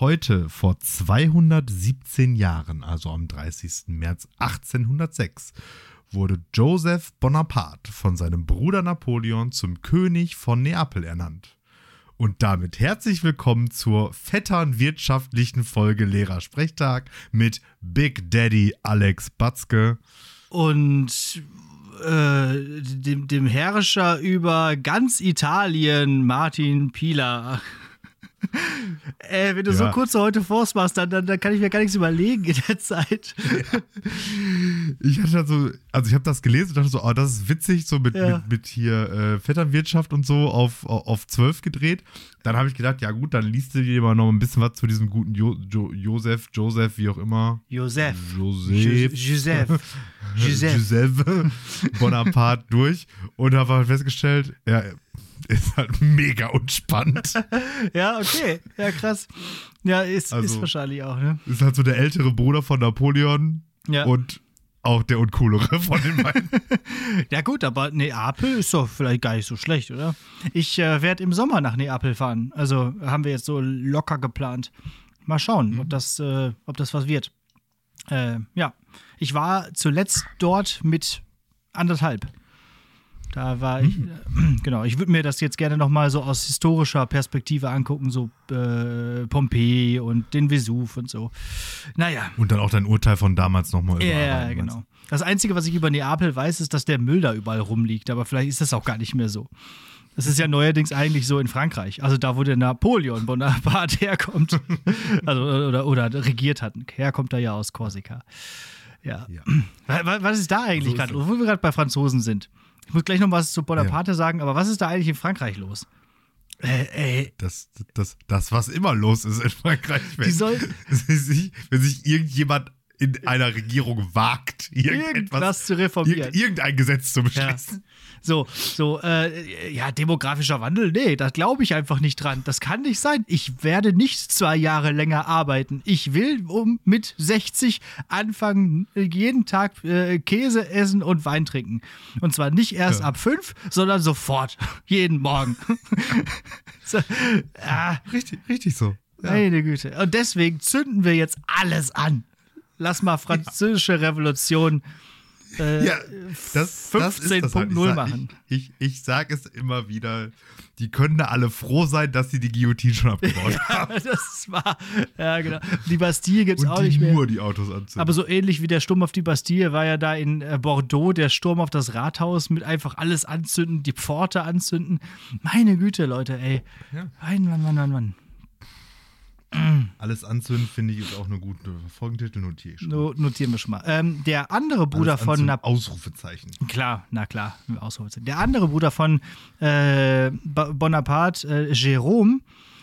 Heute, vor 217 Jahren, also am 30. März 1806, wurde Joseph Bonaparte von seinem Bruder Napoleon zum König von Neapel ernannt. Und damit herzlich willkommen zur fettern wirtschaftlichen Folge Lehrersprechtag mit Big Daddy Alex Batzke. Und äh, dem, dem Herrscher über ganz Italien, Martin Pieler. Ey, wenn du ja. so kurze heute Forst machst, dann, dann, dann, kann ich mir gar nichts überlegen in der Zeit. Ja. Ich hatte so, also ich habe das gelesen und dachte so, oh, das ist witzig, so mit, ja. mit, mit, hier äh, Vetternwirtschaft und so auf, auf 12 gedreht. Dann habe ich gedacht, ja gut, dann liest du dir mal noch ein bisschen was zu diesem guten jo jo Josef, Joseph, wie auch immer. Joseph. Joseph. Joseph. Joseph Bonaparte durch und habe halt festgestellt, ja, ist halt mega unspannend. ja, okay. Ja, krass. Ja, ist, also, ist wahrscheinlich auch, ne? Ist halt so der ältere Bruder von Napoleon ja. und auch der uncoolere von den beiden. ja, gut, aber Neapel ist doch vielleicht gar nicht so schlecht, oder? Ich äh, werde im Sommer nach Neapel fahren. Also haben wir jetzt so locker geplant. Mal schauen, mhm. ob, das, äh, ob das was wird. Äh, ja, ich war zuletzt dort mit anderthalb. Da war ich, mhm. genau, ich würde mir das jetzt gerne nochmal so aus historischer Perspektive angucken, so äh, Pompeji und den Vesuv und so. Naja. Und dann auch dein Urteil von damals nochmal Ja, genau. Das Einzige, was ich über Neapel weiß, ist, dass der Müll da überall rumliegt, aber vielleicht ist das auch gar nicht mehr so. Das ist ja neuerdings eigentlich so in Frankreich. Also da, wo der Napoleon Bonaparte herkommt. also, oder, oder regiert hat. Herkommt er ja aus Korsika. Ja. ja. Was ist da eigentlich so gerade, wo wir gerade bei Franzosen sind? Ich muss gleich noch was zu Bonaparte ja. sagen, aber was ist da eigentlich in Frankreich los? Äh, äh. Das, das, das, was immer los ist in Frankreich, wenn, soll, wenn sich irgendjemand in einer Regierung wagt, irgendwas zu reformieren. Irgendein Gesetz zu beschließen. So, so, äh, ja, demografischer Wandel, nee, da glaube ich einfach nicht dran. Das kann nicht sein. Ich werde nicht zwei Jahre länger arbeiten. Ich will um mit 60 anfangen, jeden Tag äh, Käse essen und Wein trinken. Und zwar nicht erst ja. ab fünf, sondern sofort. Jeden Morgen. so, ah. Richtig, richtig so. Ja. Meine Güte. Und deswegen zünden wir jetzt alles an lass mal französische Revolution äh, ja, das, 15.0 halt. machen. Ich, ich, ich sage es immer wieder, die können da alle froh sein, dass sie die Guillotine schon abgebaut ja, haben. Das war, ja genau. Die Bastille gibt es auch nicht mehr. nur die Autos anzünden. Aber so ähnlich wie der Sturm auf die Bastille war ja da in äh, Bordeaux der Sturm auf das Rathaus mit einfach alles anzünden, die Pforte anzünden. Meine Güte, Leute, ey. Ja. Mann, Mann, Mann, Mann, Mann. Alles anzünden, finde ich, ist auch eine gute Folgentitel, notiere ich schon. No, notieren wir schon mal. Ähm, der andere Bruder Alles von Nap Ausrufezeichen. Klar, na klar, Ausrufezeichen. Der andere Bruder von äh, Bonaparte, äh, Jérôme,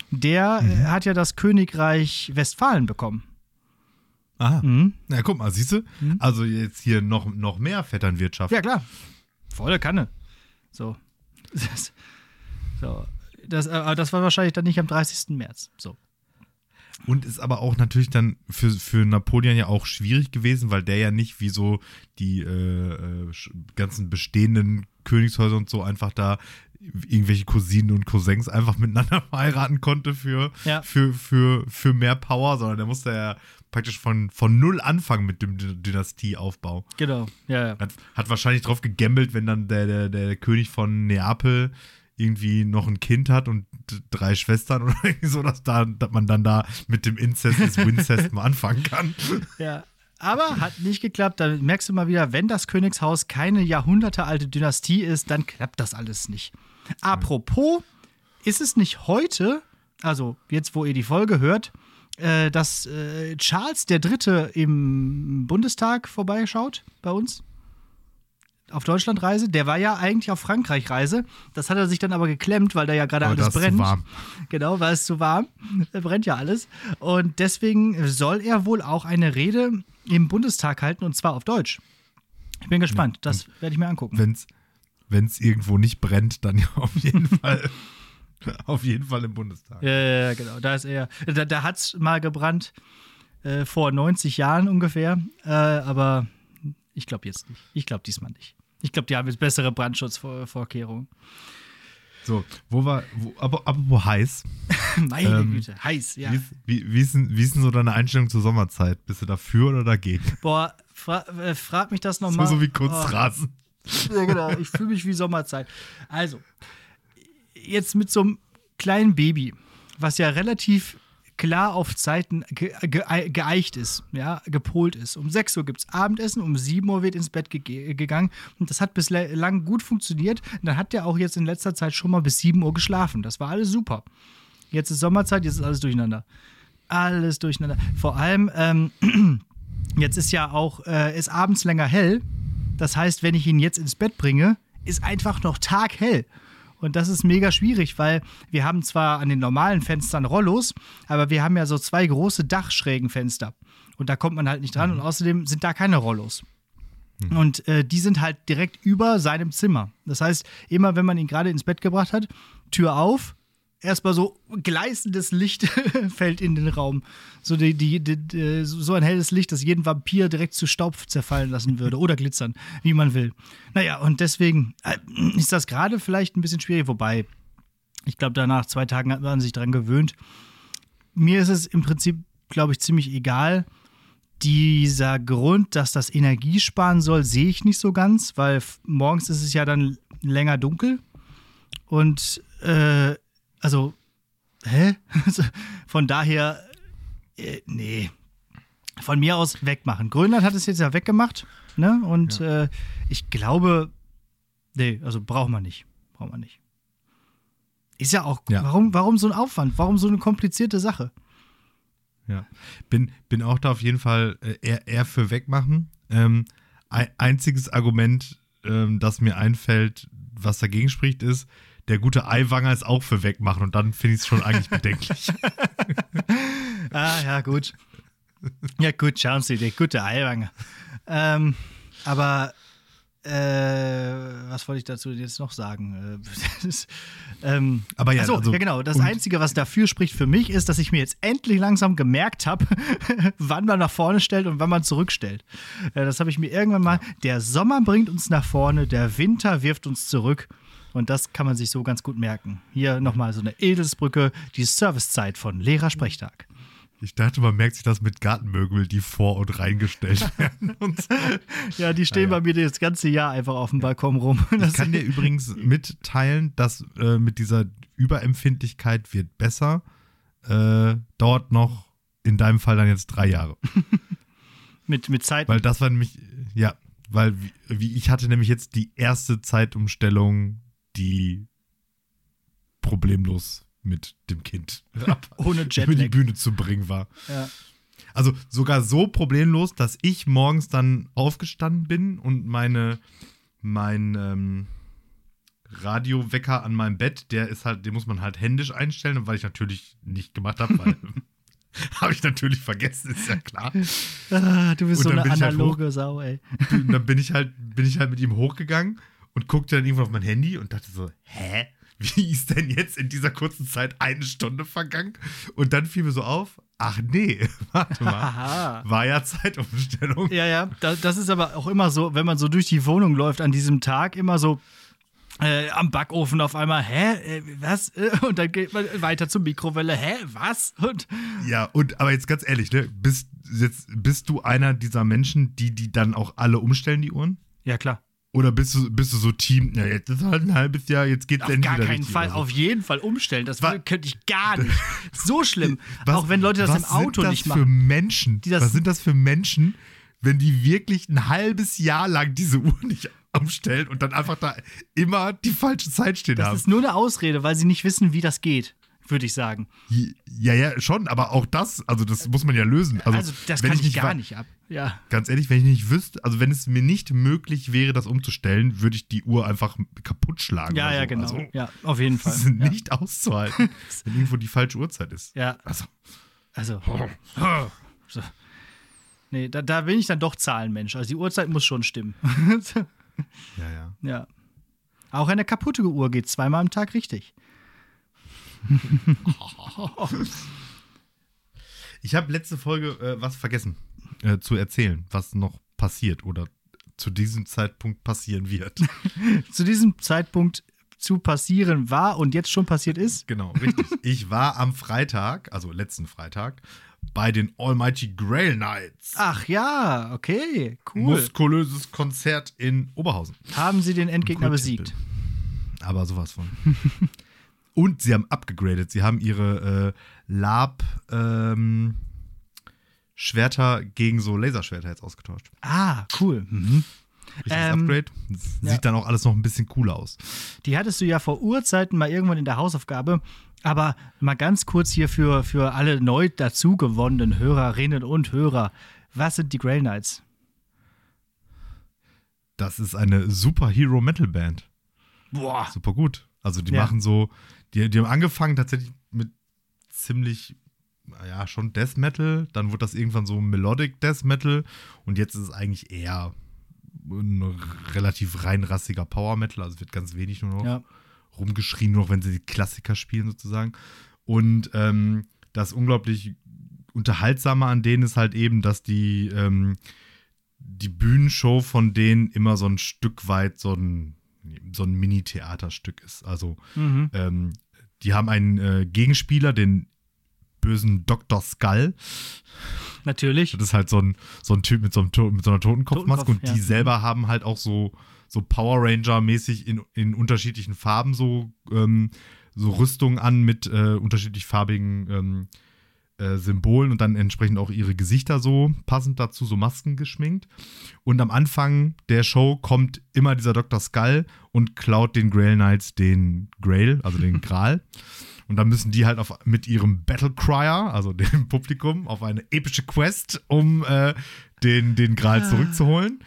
der mhm. äh, hat ja das Königreich Westfalen bekommen. Aha. Mhm. Na, guck mal, siehst du? Mhm. Also jetzt hier noch, noch mehr Vetternwirtschaft. Ja, klar. Volle Kanne. So. Das, so. Das, äh, das war wahrscheinlich dann nicht am 30. März. So. Und ist aber auch natürlich dann für, für Napoleon ja auch schwierig gewesen, weil der ja nicht wie so die äh, äh ganzen bestehenden Königshäuser und so einfach da irgendwelche Cousinen und Cousins einfach miteinander heiraten konnte für, ja. für, für, für mehr Power, sondern der musste ja praktisch von, von null anfangen mit dem Dynastieaufbau. Genau, ja, ja. Hat, hat wahrscheinlich drauf gegambelt, wenn dann der, der, der König von Neapel irgendwie noch ein Kind hat und drei Schwestern oder so, dass, da, dass man dann da mit dem Inzest des Wincest mal anfangen kann. Ja. Aber hat nicht geklappt. Da merkst du mal wieder, wenn das Königshaus keine jahrhundertealte Dynastie ist, dann klappt das alles nicht. Apropos, ist es nicht heute, also jetzt, wo ihr die Folge hört, äh, dass äh, Charles III. im Bundestag vorbeischaut bei uns? Auf Deutschlandreise. Der war ja eigentlich auf Frankreich-Reise. Das hat er sich dann aber geklemmt, weil da ja gerade alles brennt. Zu warm. Genau, weil es zu warm. Da brennt ja alles. Und deswegen soll er wohl auch eine Rede im Bundestag halten und zwar auf Deutsch. Ich bin gespannt. Ja, das werde ich mir angucken. Wenn es irgendwo nicht brennt, dann ja auf jeden Fall. auf jeden Fall im Bundestag. Ja, ja genau. Da ist er. Da, da hat es mal gebrannt. Äh, vor 90 Jahren ungefähr. Äh, aber ich glaube jetzt nicht. Ich glaube diesmal nicht. Ich glaube, die haben jetzt bessere Brandschutzvorkehrungen. So, wo war, wo, aber, apropos heiß. Meine Ähm, Güte, heiß, ja. Wie, ist, wie, wie, ist denn, wie ist denn so deine Einstellung zur Sommerzeit? Bist du dafür oder dagegen? Boah, fra äh, frag mich das nochmal. so wie Kunstrasen. Ja, genau. Ich fühle mich wie Sommerzeit. Also, jetzt mit so einem kleinen Baby, was ja relativ klar auf Zeiten ge ge geeicht ist, ja, gepolt ist. Um 6 Uhr gibt es Abendessen, um 7 Uhr wird ins Bett ge gegangen. Und das hat bislang gut funktioniert. Und dann hat der auch jetzt in letzter Zeit schon mal bis 7 Uhr geschlafen. Das war alles super. Jetzt ist Sommerzeit, jetzt ist alles durcheinander. Alles durcheinander. Vor allem, ähm, jetzt ist ja auch, äh, ist abends länger hell. Das heißt, wenn ich ihn jetzt ins Bett bringe, ist einfach noch taghell. Und das ist mega schwierig, weil wir haben zwar an den normalen Fenstern Rollos, aber wir haben ja so zwei große Dachschrägenfenster. Und da kommt man halt nicht dran. Und außerdem sind da keine Rollos. Und äh, die sind halt direkt über seinem Zimmer. Das heißt, immer wenn man ihn gerade ins Bett gebracht hat, Tür auf, erstmal so gleißendes Licht fällt in den Raum. So, die, die, die, so ein helles Licht, das jeden Vampir direkt zu Staub zerfallen lassen würde oder glitzern, wie man will. Naja, und deswegen äh, ist das gerade vielleicht ein bisschen schwierig, wobei ich glaube, danach zwei Tagen hat man sich dran gewöhnt. Mir ist es im Prinzip, glaube ich, ziemlich egal. Dieser Grund, dass das Energie sparen soll, sehe ich nicht so ganz, weil morgens ist es ja dann länger dunkel. Und äh, also, hä? Von daher, äh, nee. Von mir aus wegmachen. Grönland hat es jetzt ja weggemacht, ne? Und ja. äh, ich glaube, nee, also braucht man nicht. Braucht man nicht. Ist ja auch, ja. Warum, warum so ein Aufwand? Warum so eine komplizierte Sache? Ja, bin, bin auch da auf jeden Fall äh, eher, eher für wegmachen. Ähm, ein, einziges Argument, ähm, das mir einfällt, was dagegen spricht, ist, der gute Eiwanger ist auch für wegmachen und dann finde ich es schon eigentlich bedenklich. ah, ja, gut. Ja, gut, schauen Sie, der gute Eiwanger. Ähm, aber äh, was wollte ich dazu jetzt noch sagen? Ist, ähm, aber ja, achso, also, ja, genau. Das Einzige, was dafür spricht für mich, ist, dass ich mir jetzt endlich langsam gemerkt habe, wann man nach vorne stellt und wann man zurückstellt. Äh, das habe ich mir irgendwann mal. Der Sommer bringt uns nach vorne, der Winter wirft uns zurück. Und das kann man sich so ganz gut merken. Hier nochmal so eine Edelsbrücke, die Servicezeit von Lehrersprechtag. Ich dachte, man merkt sich das mit Gartenmöbel, die vor- und reingestellt werden. Und so. Ja, die stehen ja, ja. bei mir das ganze Jahr einfach auf dem Balkon rum. Ich kann dir übrigens mitteilen, dass äh, mit dieser Überempfindlichkeit wird besser. Äh, dauert noch in deinem Fall dann jetzt drei Jahre. mit, mit Zeit. Weil das war nämlich, ja, weil wie ich hatte nämlich jetzt die erste Zeitumstellung, die problemlos mit dem Kind ohne Jetlag. über die Bühne zu bringen war. Ja. Also sogar so problemlos, dass ich morgens dann aufgestanden bin und meine mein ähm, Radiowecker an meinem Bett, der ist halt, den muss man halt händisch einstellen, und weil ich natürlich nicht gemacht habe, weil habe ich natürlich vergessen, ist ja klar. Ah, du bist so eine analoge halt hoch, Sau, ey. Dann bin ich halt bin ich halt mit ihm hochgegangen und guckte dann irgendwann auf mein Handy und dachte so, hä? wie ist denn jetzt in dieser kurzen Zeit eine Stunde vergangen? Und dann fiel mir so auf, ach nee, warte mal, war ja Zeitumstellung. Ja, ja, das ist aber auch immer so, wenn man so durch die Wohnung läuft an diesem Tag, immer so, äh, am Backofen auf einmal, hä, äh, was? Und dann geht man weiter zur Mikrowelle, hä, was? Und ja, und aber jetzt ganz ehrlich, ne, bist, jetzt, bist du einer dieser Menschen, die die dann auch alle umstellen, die Uhren? Ja, klar. Oder bist du, bist du so Team, ja, jetzt ist halt ein halbes Jahr, jetzt geht's Auf endlich gar wieder keinen Fall, so. auf jeden Fall umstellen. Das Wa- könnte ich gar nicht. So schlimm. Was- auch wenn Leute das was im Auto sind das nicht für machen. Menschen? Die das- was sind das für Menschen, wenn die wirklich ein halbes Jahr lang diese Uhr nicht umstellen und dann einfach da immer die falsche Zeit stehen Das haben? ist nur eine Ausrede, weil sie nicht wissen, wie das geht, würde ich sagen. Ja, ja, schon, aber auch das, also das muss man ja lösen. Also, Also, das kann ich, nicht gar nicht ab. Ja. Ganz ehrlich, wenn ich nicht wüsste, also wenn es mir nicht möglich wäre, das umzustellen, würde ich die Uhr einfach kaputt schlagen. Ja, ja, so. genau. Also, ja, auf jeden Fall. das ist ja. nicht auszuhalten, wenn irgendwo die falsche Uhrzeit ist. Ja, Also, also. So. Nee, da, da bin ich dann doch Zahlenmensch. Also die Uhrzeit muss schon stimmen. ja, ja. ja. Auch eine kaputte Uhr geht zweimal am Tag richtig. Ich habe letzte Folge äh, was vergessen äh, zu erzählen, was noch passiert oder zu diesem Zeitpunkt passieren wird. Zu diesem Zeitpunkt zu passieren war und jetzt schon passiert ist? Genau, richtig. ich war am Freitag, also letzten Freitag, bei den Almighty Grail Nights. Ach ja, okay, cool. Muskulöses Konzert in Oberhausen. Haben Sie den Endgegner besiegt? Aber sowas von. Und sie haben abgegradet. Sie haben ihre äh, Lab ähm, Schwerter gegen so Laserschwerter jetzt ausgetauscht. Ah, cool. Mhm. Richtiges Ähm, Upgrade. Das ja. Sieht dann auch alles noch ein bisschen cooler aus. Die hattest du ja vor Urzeiten mal irgendwann in der Hausaufgabe. Aber mal ganz kurz hier für, für alle neu dazugewonnenen Hörerinnen und Hörer. Was sind die Grail Knights? Das ist eine super Hero Metal Band. Boah. Super gut. Also die Ja. machen so, die, die haben angefangen tatsächlich mit ziemlich, ja, schon Death Metal. Dann wurde das irgendwann so Melodic Death Metal. Und jetzt ist es eigentlich eher ein relativ reinrassiger Power Metal. Also wird ganz wenig nur noch Ja. rumgeschrien, nur noch wenn sie die Klassiker spielen sozusagen. Und ähm, das unglaublich unterhaltsame an denen ist halt eben, dass die ähm, die Bühnenshow von denen immer so ein Stück weit so ein so ein Mini-Theaterstück ist. Also Mhm. ähm, die haben einen äh, Gegenspieler, den bösen Dr. Skull. Natürlich. Das ist halt so ein, so ein Typ mit so, einem, mit so einer Totenkopfmaske Totenkopf, und die ja. selber haben halt auch so, so Power Ranger-mäßig in, in unterschiedlichen Farben so, ähm, so Rüstungen an mit äh, unterschiedlich farbigen ähm, äh, Symbolen und dann entsprechend auch ihre Gesichter so passend dazu, so Masken geschminkt. Und am Anfang der Show kommt immer dieser Dr. Skull und klaut den Grail Knights den Grail, also den Gral. Und dann müssen die halt auf, mit ihrem Battle Crier, also dem Publikum, auf eine epische Quest, um äh, den, den Gral zurückzuholen.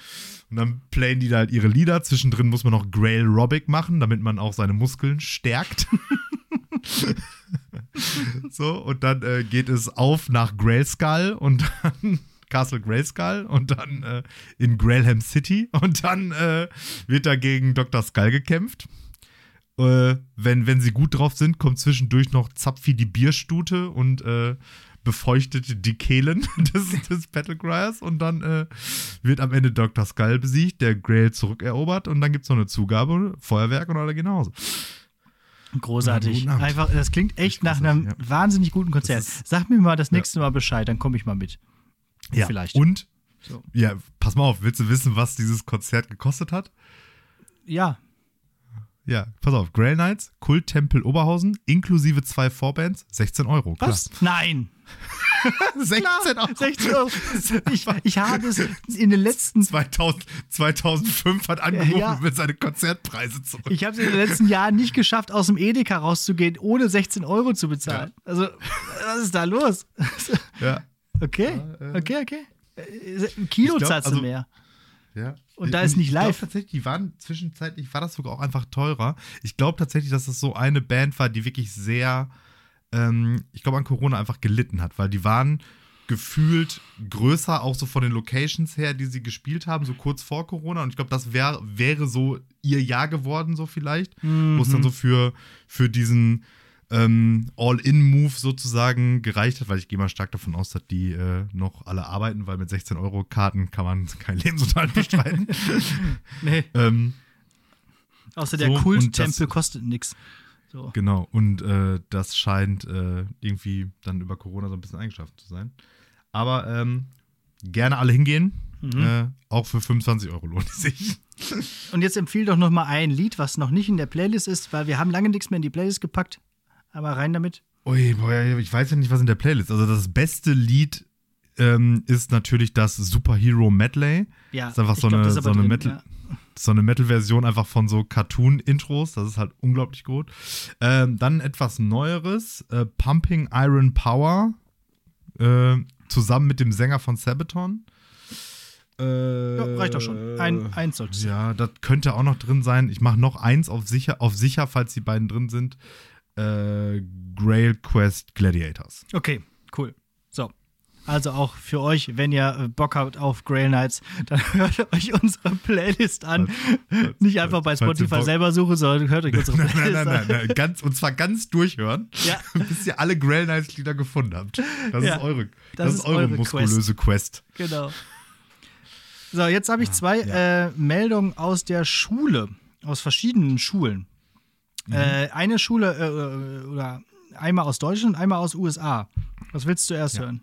Und dann playen die da halt ihre Lieder. Zwischendrin muss man noch Grail Robic machen, damit man auch seine Muskeln stärkt. so, und dann äh, geht es auf nach Grayskull und dann Castle Grayskull und dann äh, in Grailham City und dann äh, wird da gegen Dr. Skull gekämpft. Äh, wenn, wenn sie gut drauf sind, kommt zwischendurch noch Zapfi die Bierstute und äh, befeuchtet die Kehlen des, des Battlecryers und dann äh, wird am Ende Dr. Skull besiegt, der Grail zurückerobert und dann gibt es noch eine Zugabe, Feuerwerk und alle gehen nach Hause. Großartig. Abend. Einfach, das klingt echt nach einem großartig, wahnsinnig guten Konzert. Sag mir mal das nächste Mal Bescheid, dann komme ich mal mit. Ja, Vielleicht. Und, So. ja, pass mal auf, willst du wissen, was dieses Konzert gekostet hat? Ja. Ja, pass auf, Grail Knights, Kulttempel Oberhausen, inklusive zwei Vorbands, 16 Euro. Klar. Was? Nein. 16 Euro. 16 Euro. Ich, ich habe es in den letzten 2000, 2005 hat angerufen Ja. mit seine Konzertpreise zurück. Ich habe es in den letzten Jahren nicht geschafft, aus dem Edeka rauszugehen, ohne 16 Euro zu bezahlen. Also, was ist da los? ja. Okay, okay, okay. Äh, Ein Kilosatz also- mehr. Ja. Und da ist nicht ich live. glaube tatsächlich, die waren zwischenzeitlich, war das sogar auch einfach teurer. Ich glaube tatsächlich, dass das so eine Band war, die wirklich sehr, ähm, ich glaube, an Corona einfach gelitten hat, weil die waren gefühlt größer, auch so von den Locations her, die sie gespielt haben, so kurz vor Corona. Und ich glaube, das wär, wäre so ihr Jahr geworden, so vielleicht. Wo es dann so für, für diesen ähm, All-In-Move sozusagen gereicht hat, weil ich gehe mal stark davon aus, dass die äh, noch alle arbeiten, weil mit 16 Euro Karten kann man keinen Lebensunterhalt bestreiten. Nee, ähm, außer der So, Kulttempel kostet nichts. So. genau, und äh, das scheint äh, irgendwie dann über Corona so ein bisschen eingeschlafen zu sein. Aber ähm, gerne alle hingehen. Mhm. Äh, auch für 25 Euro lohnt es sich. Und jetzt empfiehl doch noch mal ein Lied, was noch nicht in der Playlist ist, weil wir haben lange nichts mehr in die Playlist gepackt. Aber rein damit. Ui, boah, ich weiß ja nicht, was in der Playlist. Also das beste Lied ähm, ist natürlich das Superhero Medley. Ja, Das ist einfach so glaub, eine, ist so eine Metal, ja. So eine Metal-Version einfach von so Cartoon-Intros. Das ist halt unglaublich gut. Ähm, dann etwas Neueres, äh, Pumping Iron Power, äh, zusammen mit dem Sänger von Sabaton. Äh, Ja, reicht doch schon. Ein, eins sollte sein. Ja, das könnte auch noch drin sein. Ich mache noch eins auf sicher, auf sicher, falls die beiden drin sind. Äh, Grail Quest Gladiators. Okay, cool. So. Also auch für euch, wenn ihr äh, Bock habt auf Grail Knights, dann hört euch unsere Playlist an. Nicht einfach bei Spotify selber suchen, sondern hört euch unsere Playlist nein, nein, an. nein, nein. Ganz, und zwar ganz durchhören, Ja. bis ihr alle Grail Knights Lieder gefunden habt. Das Ja, ist eure, das das ist eure eure muskulöse Quest. Genau. So, jetzt habe ich zwei Ah, ja. äh, Meldungen aus der Schule, aus verschiedenen Schulen. Äh, eine Schule äh, oder einmal aus Deutschland, einmal aus USA. Was willst du erst hören?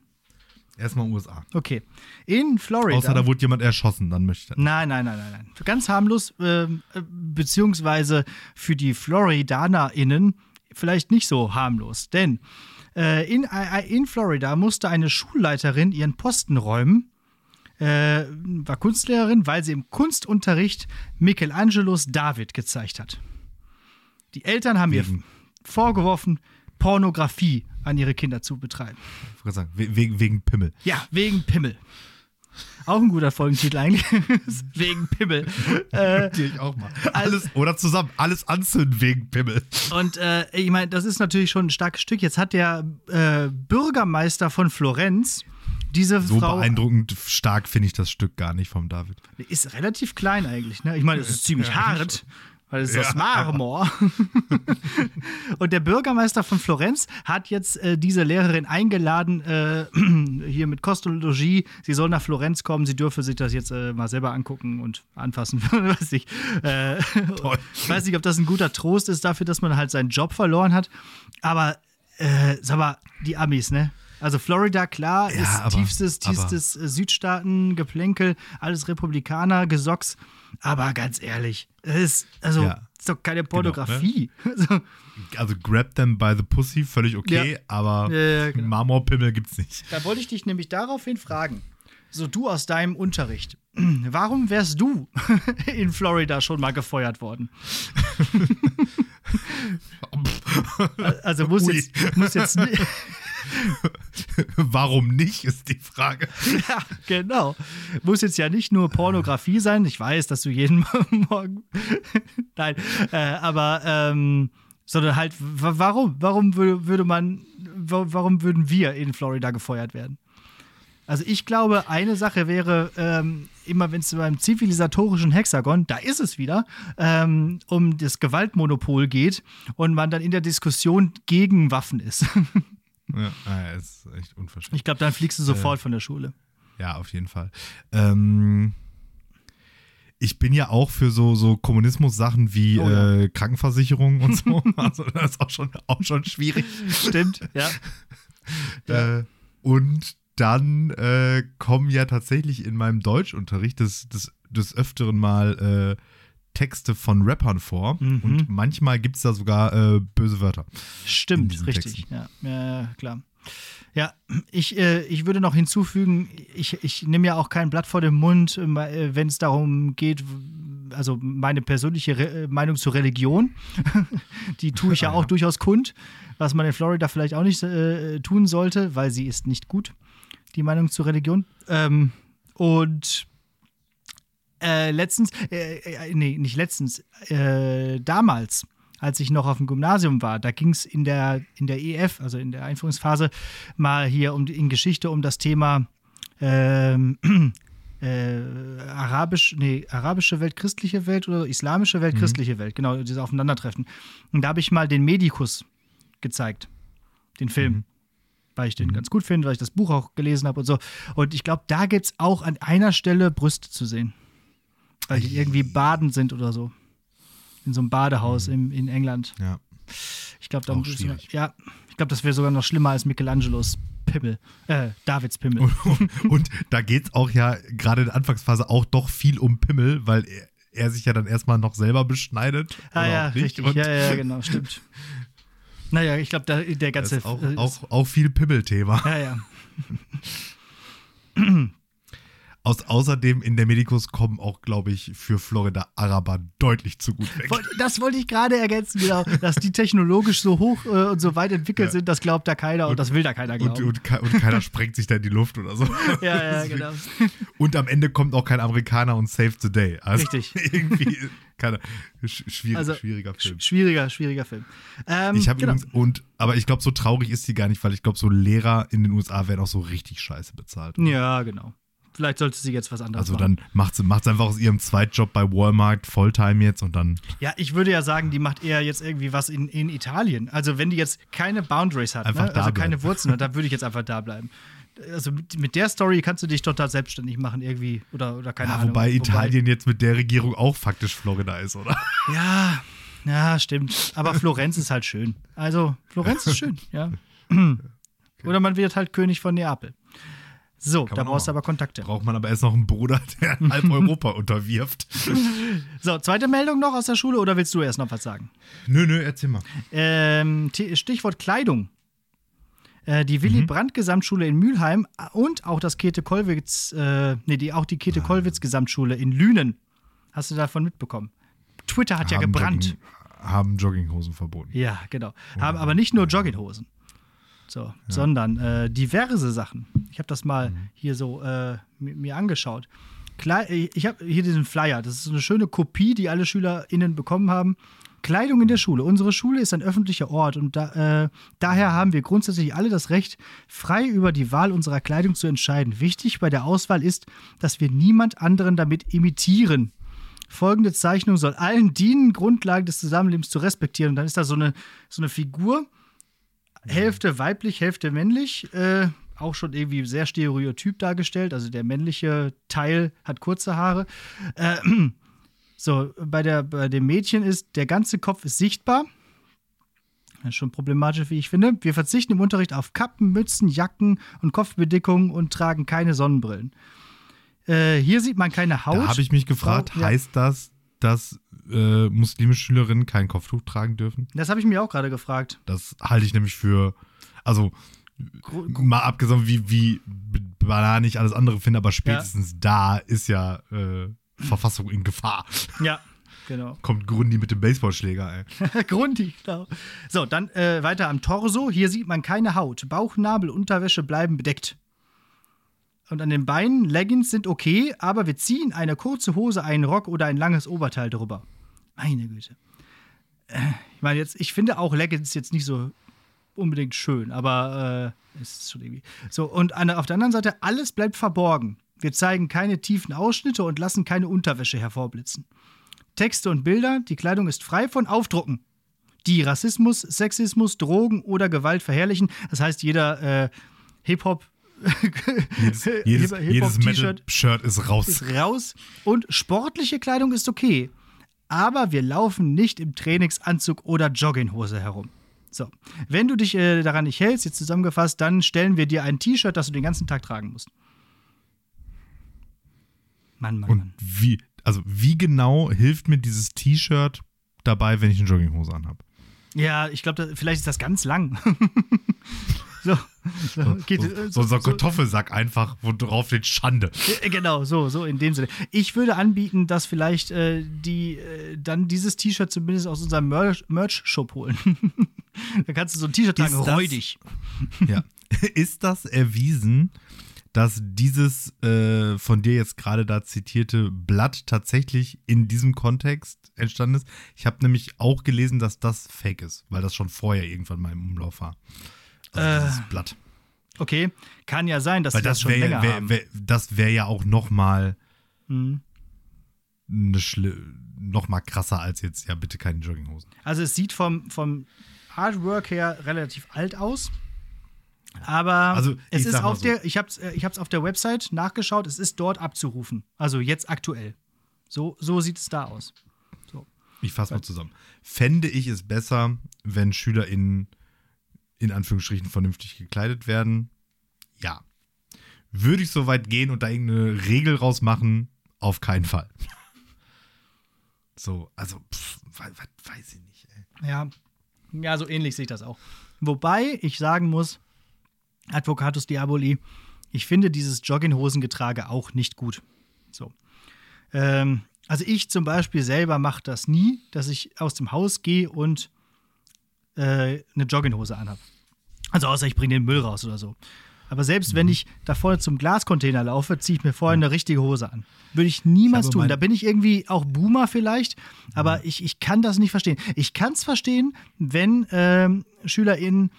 Erstmal USA. Okay. In Florida. Außer da wurde jemand erschossen, dann möchte ich. Nein, nein, nein, nein, nein. Ganz harmlos, ähm, äh, beziehungsweise für die FloridanerInnen vielleicht nicht so harmlos. Denn äh, in, äh, in Florida musste eine Schulleiterin ihren Posten räumen, äh, war Kunstlehrerin, weil sie im Kunstunterricht Michelangelos David gezeigt hat. Die Eltern haben ihr Wegen- vorgeworfen, Pornografie an ihre Kinder zu betreiben. Ich wollte sagen, we- wegen, wegen Pimmel. Ja, wegen Pimmel. Auch ein guter Folgentitel eigentlich. wegen Pimmel. Äh, ich auch mal. Alles, oder zusammen, alles anzünden wegen Pimmel. und äh, ich meine, das ist natürlich schon ein starkes Stück. Jetzt hat der äh, Bürgermeister von Florenz diese So Frau. beeindruckend stark finde ich das Stück gar nicht vom David. Ist relativ klein eigentlich, ne? Ich meine, es ist ziemlich hart. Weil es ist aus Ja. Marmor. und der Bürgermeister von Florenz hat jetzt äh, diese Lehrerin eingeladen, äh, hier mit Kost und Logis. Sie soll nach Florenz kommen, sie dürfe sich das jetzt äh, mal selber angucken und anfassen. weiß ich. Äh, weiß nicht, ob das ein guter Trost ist dafür, dass man halt seinen Job verloren hat. Aber, äh, sag mal, die Amis, ne? Also Florida, klar, Ja, ist aber- tiefstes, aber- tiefstes äh, Südstaaten-Geplänkel, alles Republikaner, Gesocks. Aber ganz ehrlich, es ist, also, Ja. ist doch keine Pornografie. Also, Also grab them by the pussy, völlig okay, Ja. aber Ja, genau. Marmorpimmel gibt's nicht. da wollte ich dich nämlich daraufhin fragen. So, du aus deinem Unterricht. Warum wärst du in Florida schon mal gefeuert worden? Also muss Ui. jetzt, muss jetzt ni- Warum nicht, ist die Frage. Ja, genau. Muss jetzt ja nicht nur Pornografie sein. Ich weiß, dass du jeden Morgen. Nein, äh, aber ähm, sondern halt, wa- warum? Warum wür- würde man, wa- warum würden wir in Florida gefeuert werden? Also ich glaube, eine Sache wäre, ähm, immer wenn es beim zivilisatorischen Hexagon, da ist es wieder, ähm, um das Gewaltmonopol geht und man dann in der Diskussion gegen Waffen ist. Ja, ah, ja, ist echt unverständlich. Ich glaube, dann fliegst du sofort von der Schule. Ja, auf jeden Fall. Ähm, ich bin ja auch für so, so Kommunismus-Sachen wie Oh ja. äh, Krankenversicherung und so. also das ist auch schon, auch schon schwierig. Stimmt, ja. Äh, und dann äh, kommen ja tatsächlich in meinem Deutschunterricht des, des, des Öfteren mal äh, Texte von Rappern vor. Mhm. Und manchmal gibt es da sogar äh, böse Wörter. Stimmt, richtig. Ja, ja, ja, klar. Ja, ich, äh, ich würde noch hinzufügen, ich, ich nehme ja auch kein Blatt vor den Mund, äh, wenn es darum geht, also meine persönliche Re äh, Meinung zur Religion, die tue ich ja auch durchaus kund, was man in Florida vielleicht auch nicht äh, tun sollte, weil sie ist nicht gut, die Meinung zur Religion. Ähm, und äh, letztens, äh, äh, nee, nicht letztens, äh, damals, als ich noch auf dem Gymnasium war, da ging es in der, in der EF, also in der Einführungsphase, mal hier um, in Geschichte um das Thema ähm, äh, arabisch, nee, arabische Welt, christliche Welt oder islamische Welt, christliche Welt, genau, dieses Aufeinandertreffen. Und da habe ich mal den Medikus gezeigt, den Film. Weil ich den ganz gut finde, weil ich das Buch auch gelesen habe und so. Und ich glaube, da gibt es auch an einer Stelle Brüste zu sehen. Weil die irgendwie baden sind oder so. In so einem Badehaus im, in England. Ja. Ich glaube, da ja, ich glaube, das wäre sogar noch schlimmer als Michelangelos Pimmel. Äh, Davids Pimmel. Und, und da geht es auch ja gerade in der Anfangsphase auch doch viel um Pimmel, weil er, er sich ja dann erstmal noch selber beschneidet. ah ja, richtig. Ja, ja, genau, stimmt. Naja, ich glaube, der das ganze. auch, auch, auch viel Pimmel-Thema. ja, ja. Aus, außerdem in der Medikus kommen auch, glaube ich, für Florida Araber deutlich zu gut weg. Das wollte ich gerade ergänzen, genau. Dass die technologisch so hoch äh, und so weit entwickelt Ja. sind, das glaubt da keiner und, das will da keiner Und, glauben. und, ke- und keiner sprengt sich da in die Luft oder so. ja, ja, genau. Und am Ende kommt auch kein Amerikaner und saves the day. Also Richtig. irgendwie keine, sch- schwierig, Also, schwieriger Film. sch- Schwieriger, schwieriger Film. Ähm, Ich habe genau. übrigens, und, aber ich glaube, so traurig ist die gar nicht, weil ich glaube, so Lehrer in den USA werden auch so richtig scheiße bezahlt. Ja, genau. Vielleicht sollte sie jetzt was anderes Also machen. dann macht sie macht's einfach aus ihrem Zweitjob bei Walmart Volltime jetzt und dann. Ja, ich würde ja sagen, die macht eher jetzt irgendwie was in, in Italien. Also wenn die jetzt keine Boundaries hat, ne? da also bleiben. keine Wurzeln hat, dann würde ich jetzt einfach da bleiben. Also mit, der Story kannst du dich total selbstständig machen irgendwie oder, oder keine Ja, Ahnung. wobei Italien jetzt mit der Regierung auch faktisch Florida ist, oder? Ja, Ja, stimmt. Aber Florenz ist halt schön. Also, Florenz ist schön, ja. Oder man wird halt König von Neapel. So, Kann da brauchst du aber Kontakte. Braucht man aber erst noch einen Bruder, der halb Europa unterwirft. So, zweite Meldung noch aus der Schule oder willst du erst noch was sagen? Nö, nö, erzähl mal. Ähm, Stichwort Kleidung. Äh, die Willy Brandt Gesamtschule in Mülheim und auch das Käthe Kollwitz, äh, nee, die, auch die Käthe Kollwitz Gesamtschule in Lünen. Hast du davon mitbekommen? Twitter hat ja Haben gebrannt. Jogging, haben Jogginghosen verboten. Ja, genau. Haben aber nicht nur Jogginghosen. So, sondern äh, diverse Sachen. Ich habe das mal hier so äh, mi- mir angeschaut. Klei ich habe hier diesen Flyer. Das ist eine schöne Kopie, die alle SchülerInnen bekommen haben. Kleidung in der Schule. Unsere Schule ist ein öffentlicher Ort und da, äh, daher haben wir grundsätzlich alle das Recht, frei über die Wahl unserer Kleidung zu entscheiden. Wichtig bei der Auswahl ist, dass wir niemand anderen damit imitieren. Folgende Zeichnung soll allen dienen, Grundlagen des Zusammenlebens zu respektieren. Und dann ist da so eine, so eine Figur, Hälfte weiblich, Hälfte männlich. Äh, auch schon irgendwie sehr stereotyp dargestellt. Also der männliche Teil hat kurze Haare. Äh, so, bei, der, bei dem Mädchen ist der ganze Kopf ist sichtbar. Das ist schon problematisch, wie ich finde. Wir verzichten im Unterricht auf Kappen, Mützen, Jacken und Kopfbedeckungen und tragen keine Sonnenbrillen. Äh, hier sieht man keine Haut. Da habe ich mich gefragt, Oh, ja. heißt das, dass äh, muslimische Schülerinnen kein Kopftuch tragen dürfen? Das habe ich mir auch gerade gefragt. Das halte ich nämlich für, also mal abgesehen, wie, wie banal ich alles andere finde, aber spätestens da ist ja äh, Verfassung in Gefahr. Ja, genau. Kommt Grundi mit dem Baseballschläger, ey. Grundi, genau. So, dann äh, weiter am Torso. Hier sieht man keine Haut. Bauch, Nabel, Unterwäsche bleiben bedeckt. Und an den Beinen, Leggings sind okay, aber wir ziehen eine kurze Hose, einen Rock oder ein langes Oberteil drüber. Meine Güte. Äh, ich meine, jetzt, ich finde auch Leggings jetzt nicht so unbedingt schön, aber äh, es ist schon irgendwie. So, und an, auf der anderen Seite, alles bleibt verborgen. Wir zeigen keine tiefen Ausschnitte und lassen keine Unterwäsche hervorblitzen. Texte und Bilder, die Kleidung ist frei von Aufdrucken, die Rassismus, Sexismus, Drogen oder Gewalt verherrlichen. Das heißt, jeder äh, Hip-Hop Jedes, jedes, jedes Metal-Shirt ist raus. ist raus und sportliche Kleidung ist okay. Aber wir laufen nicht im Trainingsanzug oder Jogginghose herum. So, wenn du dich äh, daran nicht hältst, jetzt zusammengefasst, dann stellen wir dir ein T-Shirt, das du den ganzen Tag tragen musst. Mann, Mann, Und Mann. wie, also wie genau hilft mir dieses T-Shirt dabei, wenn ich eine Jogginghose anhabe? Ja, ich glaube, vielleicht ist das ganz lang. so, so, geht, So, äh, so, so ein Kartoffelsack einfach, wo drauf steht Schande. Äh, Genau, so, so in dem Sinne. Ich würde anbieten, dass vielleicht äh, die äh, dann dieses T-Shirt zumindest aus unserem Merch- Merch-Shop holen. da kannst du so ein T-Shirt tragen, das- räudig. Ja. Ist das erwiesen, dass dieses äh, von dir jetzt gerade da zitierte Blatt tatsächlich in diesem Kontext entstanden ist? Ich habe nämlich auch gelesen, dass das fake ist, weil das schon vorher irgendwann mal im Umlauf war. Also Äh, Blatt. Okay, kann ja sein, dass Weil sie das das schon wäre länger wär, wär, das wäre ja auch noch mal Mhm. eine Schli noch mal krasser als jetzt, ja bitte keine Jogginghosen. Also es sieht vom, vom Artwork her relativ alt aus. Aber Also, es ich ist auf so. der, ich habe es ich hab's auf der Website nachgeschaut, es ist dort abzurufen. Also jetzt aktuell. So, so sieht es da aus. So. Ich fasse mal zusammen. Fände ich es besser, wenn SchülerInnen in Anführungsstrichen vernünftig gekleidet werden? Ja. Würde ich so weit gehen und da irgendeine Regel rausmachen? Auf keinen Fall. So, also, pff, we- we- weiß ich nicht, ey. Ja, ja, so ähnlich sehe ich das auch. Wobei ich sagen muss, Advocatus Diaboli, ich finde dieses Jogginghosengetrage auch nicht gut. So. Ähm, also ich zum Beispiel selber mache das nie, dass ich aus dem Haus gehe und äh, eine Jogginghose anhabe. Also außer ich bringe den Müll raus oder so. Aber selbst Mhm. wenn ich da vorne zum Glascontainer laufe, ziehe ich mir vorher eine richtige Hose an. Würde ich niemals Ich tun. Da bin ich irgendwie auch Boomer vielleicht, aber ich, ich kann das nicht verstehen. Ich kann es verstehen, wenn ähm, SchülerInnen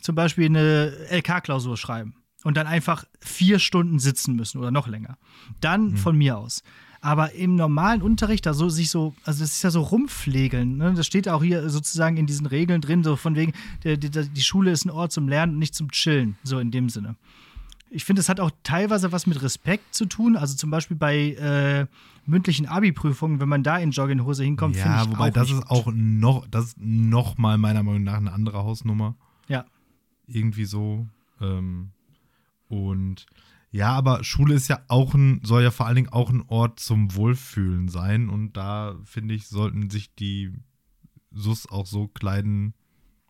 zum Beispiel eine LK-Klausur schreiben und dann einfach vier Stunden sitzen müssen oder noch länger. Dann Mhm. von mir aus. Aber im normalen Unterricht, da so sich so, also das ist ja so rumpflegeln, ne? Das steht auch hier sozusagen in diesen Regeln drin, so von wegen, die, die, die Schule ist ein Ort zum Lernen und nicht zum Chillen, so in dem Sinne. ich finde, es hat auch teilweise was mit Respekt zu tun. Also zum Beispiel bei äh, mündlichen Abi-Prüfungen, wenn man da in Jogginghose hinkommt, finde Ja, ich wobei auch das ist auch noch, das ist noch mal meiner Meinung nach eine andere Hausnummer. Ja. Irgendwie so. Ähm, und ja, aber Schule ist ja auch ein, soll ja vor allen Dingen auch ein Ort zum Wohlfühlen sein. Und da, finde ich, sollten sich die SUS auch so kleiden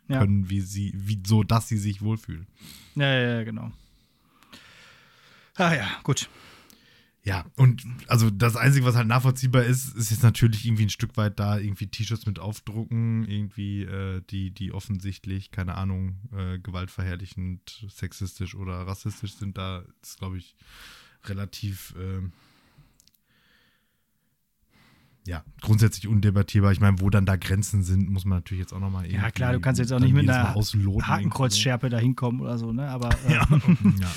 Ja. können, wie sie, wie so, dass sie sich wohlfühlen. Ja, ja, ja, genau. Ah ja, gut. Ja, und also das Einzige, was halt nachvollziehbar ist, ist jetzt natürlich irgendwie ein Stück weit da irgendwie T-Shirts mit aufdrucken, irgendwie äh, die, die offensichtlich, keine Ahnung, äh, gewaltverherrlichend, sexistisch oder rassistisch sind. Da ist, glaube ich, relativ, ähm, ja, grundsätzlich undebattierbar. Ich meine, wo dann da Grenzen sind, muss man natürlich jetzt auch nochmal Ja, klar, du kannst jetzt auch nicht mit einer Hakenkreuzschärpe da hinkommen oder so, ne? Aber äh, Ja, ja.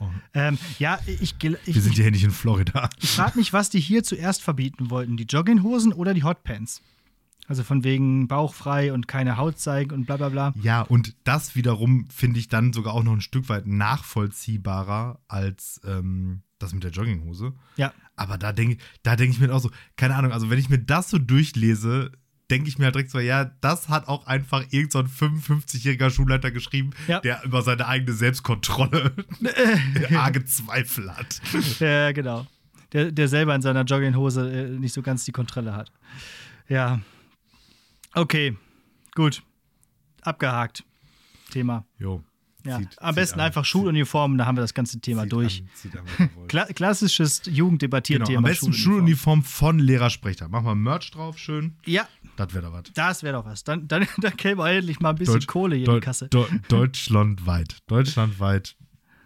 Oh, oh. ähm, ja, ich, ich, Wir sind hier nicht in Florida. ich frage mich, was die hier zuerst verbieten wollten: die Jogginghosen oder die Hotpants? Also von wegen bauchfrei und keine Haut zeigen und bla bla bla. Ja, und das wiederum finde ich dann sogar auch noch ein Stück weit nachvollziehbarer als ähm, das mit der Jogginghose. Ja, Aber da denke da denk ich mir auch so, keine Ahnung, also wenn ich mir das so durchlese, denke ich mir halt direkt so, ja, das hat auch einfach irgend so ein 55-jähriger Schulleiter geschrieben, Ja. der über seine eigene Selbstkontrolle arge Zweifel hat. ja genau. Der, der selber in seiner Jogginghose äh, nicht so ganz die Kontrolle hat. Ja. Okay, gut. Abgehakt. Thema. Jo. Ja. Zieht- Am besten an. einfach Schuluniformen, da haben wir das ganze Thema durch. An, an. Kla klassisches Genau, Jugenddebattierthema. am besten Schuluniform von Lehrersprecher. Machen wir Merch drauf, schön. Ja, Das wäre doch was. das wäre doch was. Dann, dann, dann käme endlich mal ein bisschen Deutsch- Kohle hier Deu- in die Kasse. Deu- Deutschlandweit. Deutschlandweit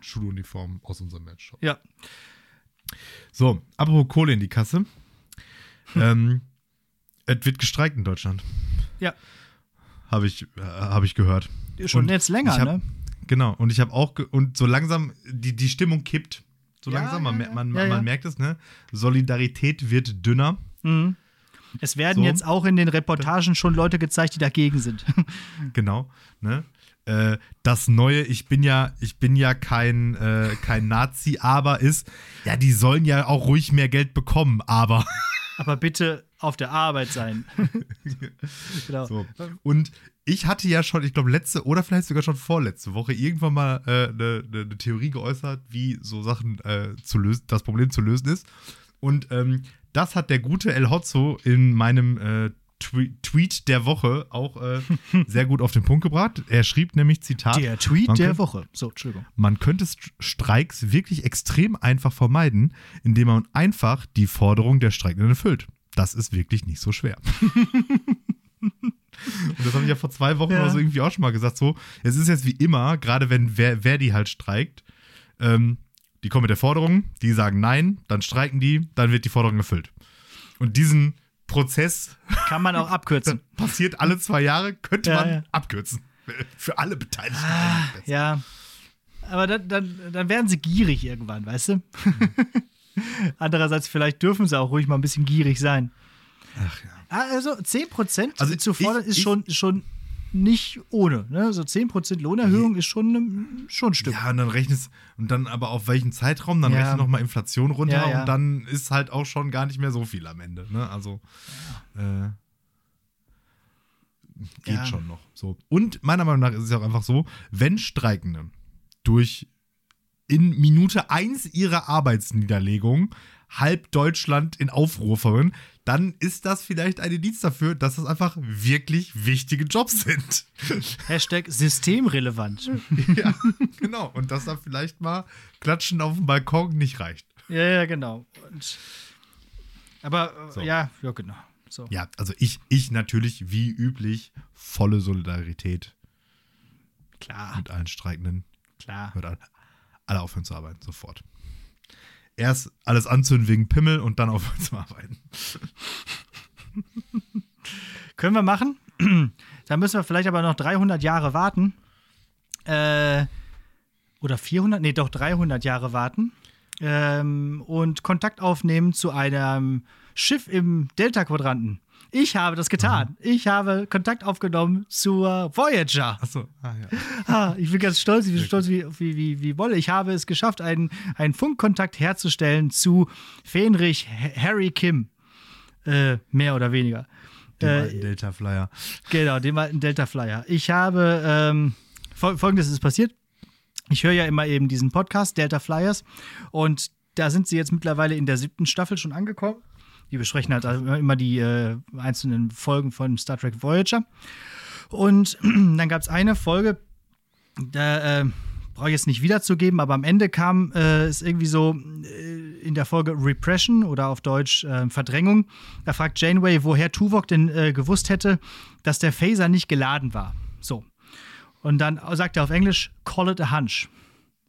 Schuluniform aus unserem Matchshop. Ja. So, apropos Kohle in die Kasse. ähm, es wird gestreikt in Deutschland. Ja. Habe ich, äh, hab ich gehört. Schon Und jetzt länger, hab, ne? Genau. Und ich habe auch, und so langsam, die, die Stimmung kippt. So Ja, langsam, man, ja, man, ja. man merkt es, ne? Solidarität wird dünner. Mhm. Es werden So. jetzt auch in den Reportagen schon Leute gezeigt, die dagegen sind. Genau, ne? Äh, das neue, ich bin ja, ich bin ja kein, äh, kein Nazi, aber ist, ja, die sollen ja auch ruhig mehr Geld bekommen, aber. Aber bitte auf der Arbeit sein. genau. So. Und ich hatte ja schon, ich glaube, letzte oder vielleicht sogar schon vorletzte Woche irgendwann mal eine äh, ne, ne, ne Theorie geäußert, wie so Sachen äh, zu lösen, das Problem zu lösen ist. Und ähm, das hat der gute El Hotzo in meinem äh, Twe Tweet der Woche auch äh, sehr gut auf den Punkt gebracht. Er schrieb nämlich, Zitat, Der Tweet der könnte- Woche. So, Entschuldigung. man könnte St- Streiks wirklich extrem einfach vermeiden, indem man einfach die Forderung der Streikenden erfüllt. Das ist wirklich nicht so schwer. Und das habe ich ja vor zwei Wochen Ja. oder so irgendwie auch schon mal gesagt. So, es ist jetzt wie immer, gerade wenn die halt streikt, ähm, die kommen mit der Forderung, die sagen nein, dann streiken die, dann wird die Forderung erfüllt. Und diesen Prozess Kann man auch abkürzen. passiert alle zwei Jahre, könnte Ja, man ja. abkürzen. Für alle Beteiligten. Ah, ja. Aber dann, dann, dann werden sie gierig irgendwann, weißt du? Andererseits, vielleicht dürfen sie auch ruhig mal ein bisschen gierig sein. Ach ja. Ah, Also 10% Also zu fordern ich- ist ich- schon, schon nicht ohne. Ne? So 10% Lohnerhöhung ist schon, ein- schon ein Stück. Ja, und dann rechnest und dann aber auf welchen Zeitraum, dann Ja. rechnest nochmal Inflation runter Ja, ja. und dann ist halt auch schon gar nicht mehr so viel am Ende. Ne? Also äh, geht schon noch. So. Und meiner Meinung nach ist es ja auch einfach so, wenn Streikende durch in Minute 1 ihrer Arbeitsniederlegung halb Deutschland in Aufruhr verwirren, dann ist das vielleicht ein Indiz dafür, dass das einfach wirklich wichtige Jobs sind. Hashtag systemrelevant. ja, genau. Und dass da vielleicht mal Klatschen auf dem Balkon nicht reicht. ja, ja, genau. Und, aber äh, So. ja, ja, genau. So. Ja, also ich, ich natürlich wie üblich volle Solidarität Klar, mit allen Streikenden. klar. Alle aufhören zu arbeiten, sofort. Erst alles anzünden wegen Pimmel und dann aufhören zu arbeiten. Können wir machen. da müssen wir vielleicht aber noch 300 Jahre warten. Äh, oder 400? Nee, doch 300 Jahre warten. Ähm, und Kontakt aufnehmen zu einem Schiff im Delta-Quadranten. Ich habe das getan. Ich habe Kontakt aufgenommen zur Voyager. Achso, ah ja. Ah, ich bin ganz stolz, ich bin stolz wie, wie, wie, wie Wolle. Ich habe es geschafft, einen, einen Funkkontakt herzustellen zu Fenrich Harry Kim. Äh, mehr oder weniger. Dem Äh, alten Delta Flyer. Genau, dem alten Delta Flyer. Ich habe, ähm, fol- folgendes ist passiert. Ich höre ja immer eben diesen Podcast, Delta Flyers, und da sind sie jetzt mittlerweile in der siebten Staffel schon angekommen. Die besprechen halt also immer die äh, einzelnen Folgen von Star Trek Voyager. Und dann gab es eine Folge, da äh, brauche ich jetzt nicht wiederzugeben, aber am Ende kam äh, es irgendwie so äh, in der Folge Repression oder auf Deutsch äh, Verdrängung. Da fragt Janeway, woher Tuvok denn gewusst hätte, dass der Phaser nicht geladen war. So. Und dann sagt er auf Englisch, call it a hunch.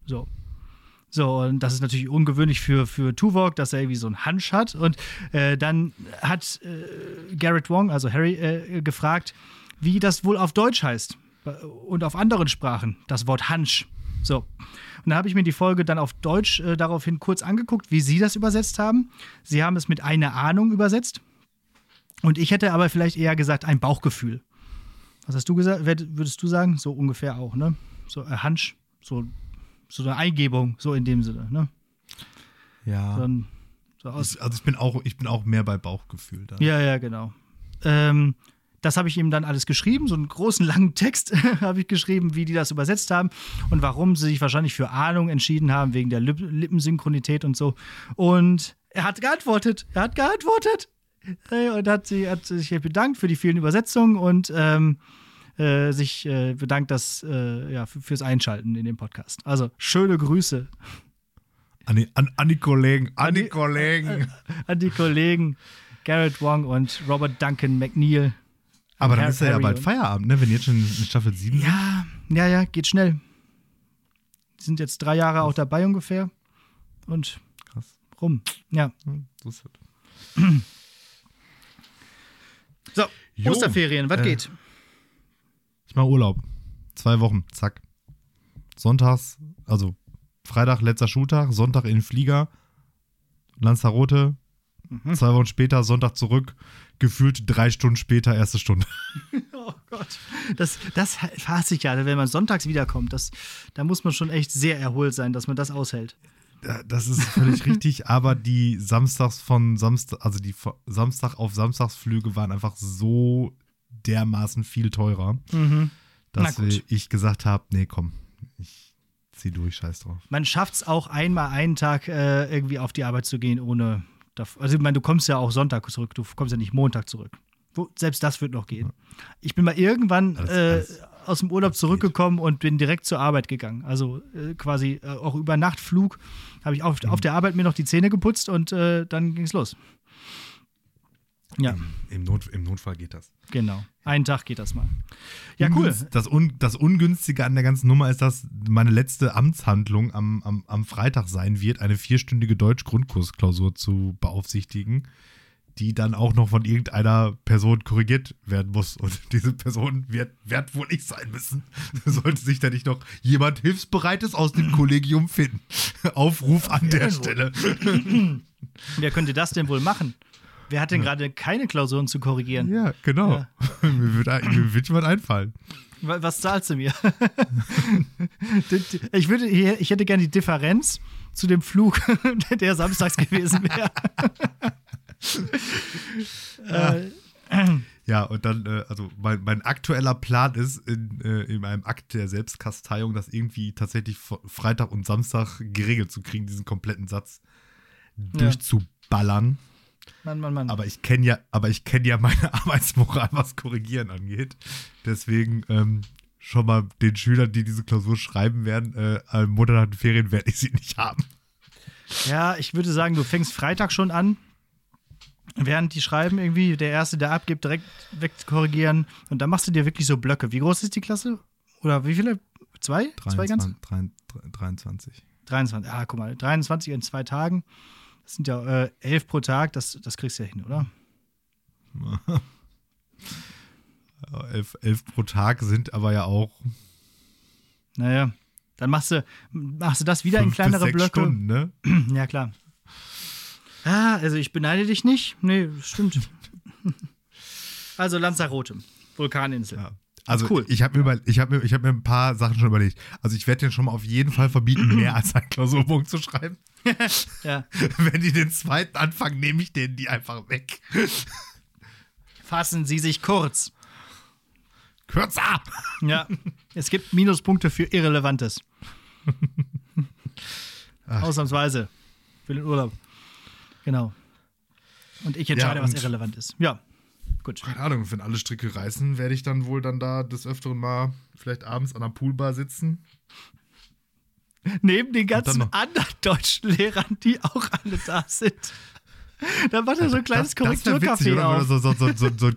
So. So, und das ist natürlich ungewöhnlich für, für Tuvok, dass er irgendwie so einen Hunch hat. Und äh, dann hat äh, Garrett Wong, also Harry, äh, gefragt, wie das wohl auf Deutsch heißt und auf anderen Sprachen, das Wort Hunch. So. Und da habe ich mir die Folge dann auf Deutsch äh, daraufhin kurz angeguckt, wie Sie das übersetzt haben. Sie haben es mit einer Ahnung übersetzt. Und ich hätte aber vielleicht eher gesagt, ein Bauchgefühl. Was hast du gesagt? Würdest du sagen? So ungefähr auch, ne? So ein Hunch, so, so eine Eingebung, so in dem Sinne, ne? Ja. Ein, so Ich- also ich bin auch, ich bin auch mehr bei Bauchgefühl dann. Ja, ja, genau. Ähm, das habe ich ihm dann alles geschrieben, so einen großen langen Text habe ich geschrieben, wie die das übersetzt haben und warum sie sich wahrscheinlich für Ahnung entschieden haben, wegen der Lip Lippensynchronität und so. Und er hat geantwortet, er hat geantwortet und hat, sie, hat sich bedankt für die vielen Übersetzungen und ähm, äh, sich äh, bedankt dass, äh, ja, fürs Einschalten in dem Podcast. Also schöne Grüße An, die, an, an die Kollegen, an die die- Kollegen. an die Kollegen Garrett Wong und Robert Duncan McNeil. Aber dann Harry- ist ja, ja bald Feierabend, ne? Wenn jetzt schon in Staffel 7 sind. Ja, ja, ja, geht schnell. Die sind jetzt drei Jahre auch dabei ungefähr. Und Krass. rum. Ja. So ist das. So, Jo, Osterferien, was äh, geht? Ich mache Urlaub. Zwei Wochen, zack. Sonntags, also Freitag letzter Schultag, Sonntag in den Flieger, Lanzarote, Mhm. zwei Wochen später, Sonntag zurück, gefühlt drei Stunden später, erste Stunde. Oh Gott. Das, das hasse ich ja, wenn man sonntags wiederkommt. Das, da muss man schon echt sehr erholt sein, dass man das aushält. Das ist völlig richtig, aber die Samstags von Samstag, also die Samstag auf Samstagsflüge waren einfach so dermaßen viel teurer, Mhm. Dass ich gesagt habe, nee, komm, ich zieh durch, scheiß drauf. Man schafft es auch einmal einen Tag äh, irgendwie auf die Arbeit zu gehen, ohne. Also, ich meine, du kommst ja auch Sonntag zurück, du kommst ja nicht Montag zurück. Wo, selbst das wird noch gehen. Ich bin mal irgendwann Alles- äh, alles- aus dem Urlaub zurückgekommen und bin direkt zur Arbeit gegangen. Also äh, quasi äh, auch über Nachtflug habe ich auf, Mhm. auf der Arbeit mir noch die Zähne geputzt und äh, dann ging es los. Ja, Im, Not, Im Notfall geht das. genau. Einen Tag geht das mal. Ja, cool. Ungünst- Das, Un das Ungünstige an der ganzen Nummer ist, dass meine letzte Amtshandlung am, am, am Freitag sein wird, eine vierstündige Deutsch-Grundkursklausur zu beaufsichtigen, die dann auch noch von irgendeiner Person korrigiert werden muss. Und diese Person wird, wird wohl ich sein müssen. Sollte sich da nicht noch jemand Hilfsbereites aus dem Kollegium finden. Aufruf an der. Stelle. Wer könnte das denn wohl machen? Wer hat denn gerade keine Klausuren zu korrigieren? Ja, genau. Ja. mir, wird, ein- mir wird jemand einfallen. Wa- Was zahlst du mir? Ich, würde, ich hätte gerne die Differenz zu dem Flug, der samstags gewesen wäre. äh, Ja, und dann, äh, also mein, mein aktueller Plan ist, in, äh, in einem Akt der Selbstkasteiung, das irgendwie tatsächlich Freitag und Samstag geregelt zu kriegen, diesen kompletten Satz durchzuballern. Mann, Mann, Mann. Aber ich kenne ja, aber ich kenne ja meine Arbeitsmoral, was Korrigieren angeht. Deswegen ähm, schon mal den Schülern, die diese Klausur schreiben werden, äh, am Monat nach den Ferien werde ich sie nicht haben. ja, ich würde sagen, du fängst Freitag schon an. Während die schreiben, irgendwie, der Erste, der abgibt, direkt wegkorrigieren. Und dann machst du dir wirklich so Blöcke. Wie groß ist die Klasse? Oder wie viele? Zwei? Zwei ganz? 23. 23. 23. Ah, guck mal, 23 in zwei Tagen. Das sind ja äh, elf pro Tag. Das, das kriegst du ja hin, oder? Elf, elf pro Tag sind aber ja auch Naja, dann machst du, machst du das wieder in bis kleinere sechs Blöcke. Stunden, ne? Ja, klar. Ah, also ich beneide dich nicht. Nee, stimmt. Also Lanzarote, Vulkaninsel. Ja. Also Cool. ich habe mir, über- ich hab mir, ich hab mir ein paar Sachen schon überlegt. Also ich werde den schon mal auf jeden Fall verbieten, mehr als einen Klausurpunkt zu schreiben. Ja. Wenn die den zweiten anfangen, nehme ich denen die einfach weg. Fassen Sie sich kurz. Kürzer! Ja. es gibt Minuspunkte für Irrelevantes. Ausnahmsweise. Für den Urlaub. Genau. Und ich entscheide, Ja, was und- irrelevant ist. Ja. Gut. Keine Ahnung, wenn alle Stricke reißen, werde ich dann wohl dann da des Öfteren mal vielleicht abends an der Poolbar sitzen. Neben den ganzen anderen deutschen Lehrern, die auch alle da sind. Da macht er so ein kleines wär witzig, Korrekturcafé auf. so, so, so, so, so, ein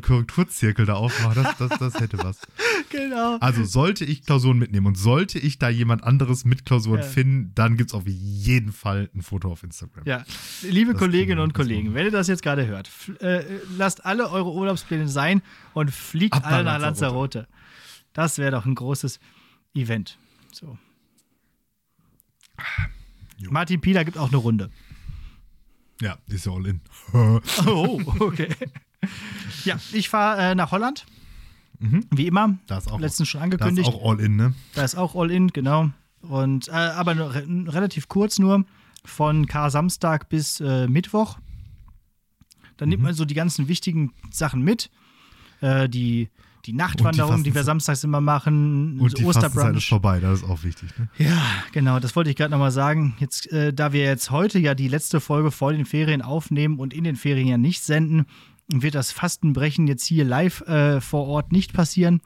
Korrekturzirkel da aufmachen. Das, das, das hätte was. Genau. Also sollte ich Klausuren mitnehmen und sollte ich da jemand anderes mit Klausuren Ja. finden, dann gibt es auf jeden Fall ein Foto auf Instagram. Ja, liebe Das Kolleginnen und Kollegen, wenn ihr das jetzt gerade hört, äh, lasst alle eure Urlaubspläne sein und fliegt Ab alle nach Lanzarote. Lanzarote. Das wäre doch ein großes Event. So. Jo. Martin Pieler gibt auch eine Runde. Ja, ist ja all in. Oh, okay. ja, ich fahre äh, nach Holland. Mhm. Wie immer. Da ist auch, Letztens schon da ist angekündigt. auch all in, ne? Da ist auch All-In, genau. Und, äh, aber nur, re relativ kurz nur, von Kar-Samstag bis äh, Mittwoch. Dann Mhm. nimmt man so die ganzen wichtigen Sachen mit. Äh, die, die Nachtwanderung, die, wir Fastenzeit- samstags immer machen, Und die so Fastenzeit ist Osterbrunch. vorbei, das ist auch wichtig, ne? Ja, genau, das wollte ich gerade nochmal sagen. Jetzt, äh, da wir jetzt heute ja die letzte Folge vor den Ferien aufnehmen und in den Ferien ja nicht senden, wird das Fastenbrechen jetzt hier live äh, vor Ort nicht passieren.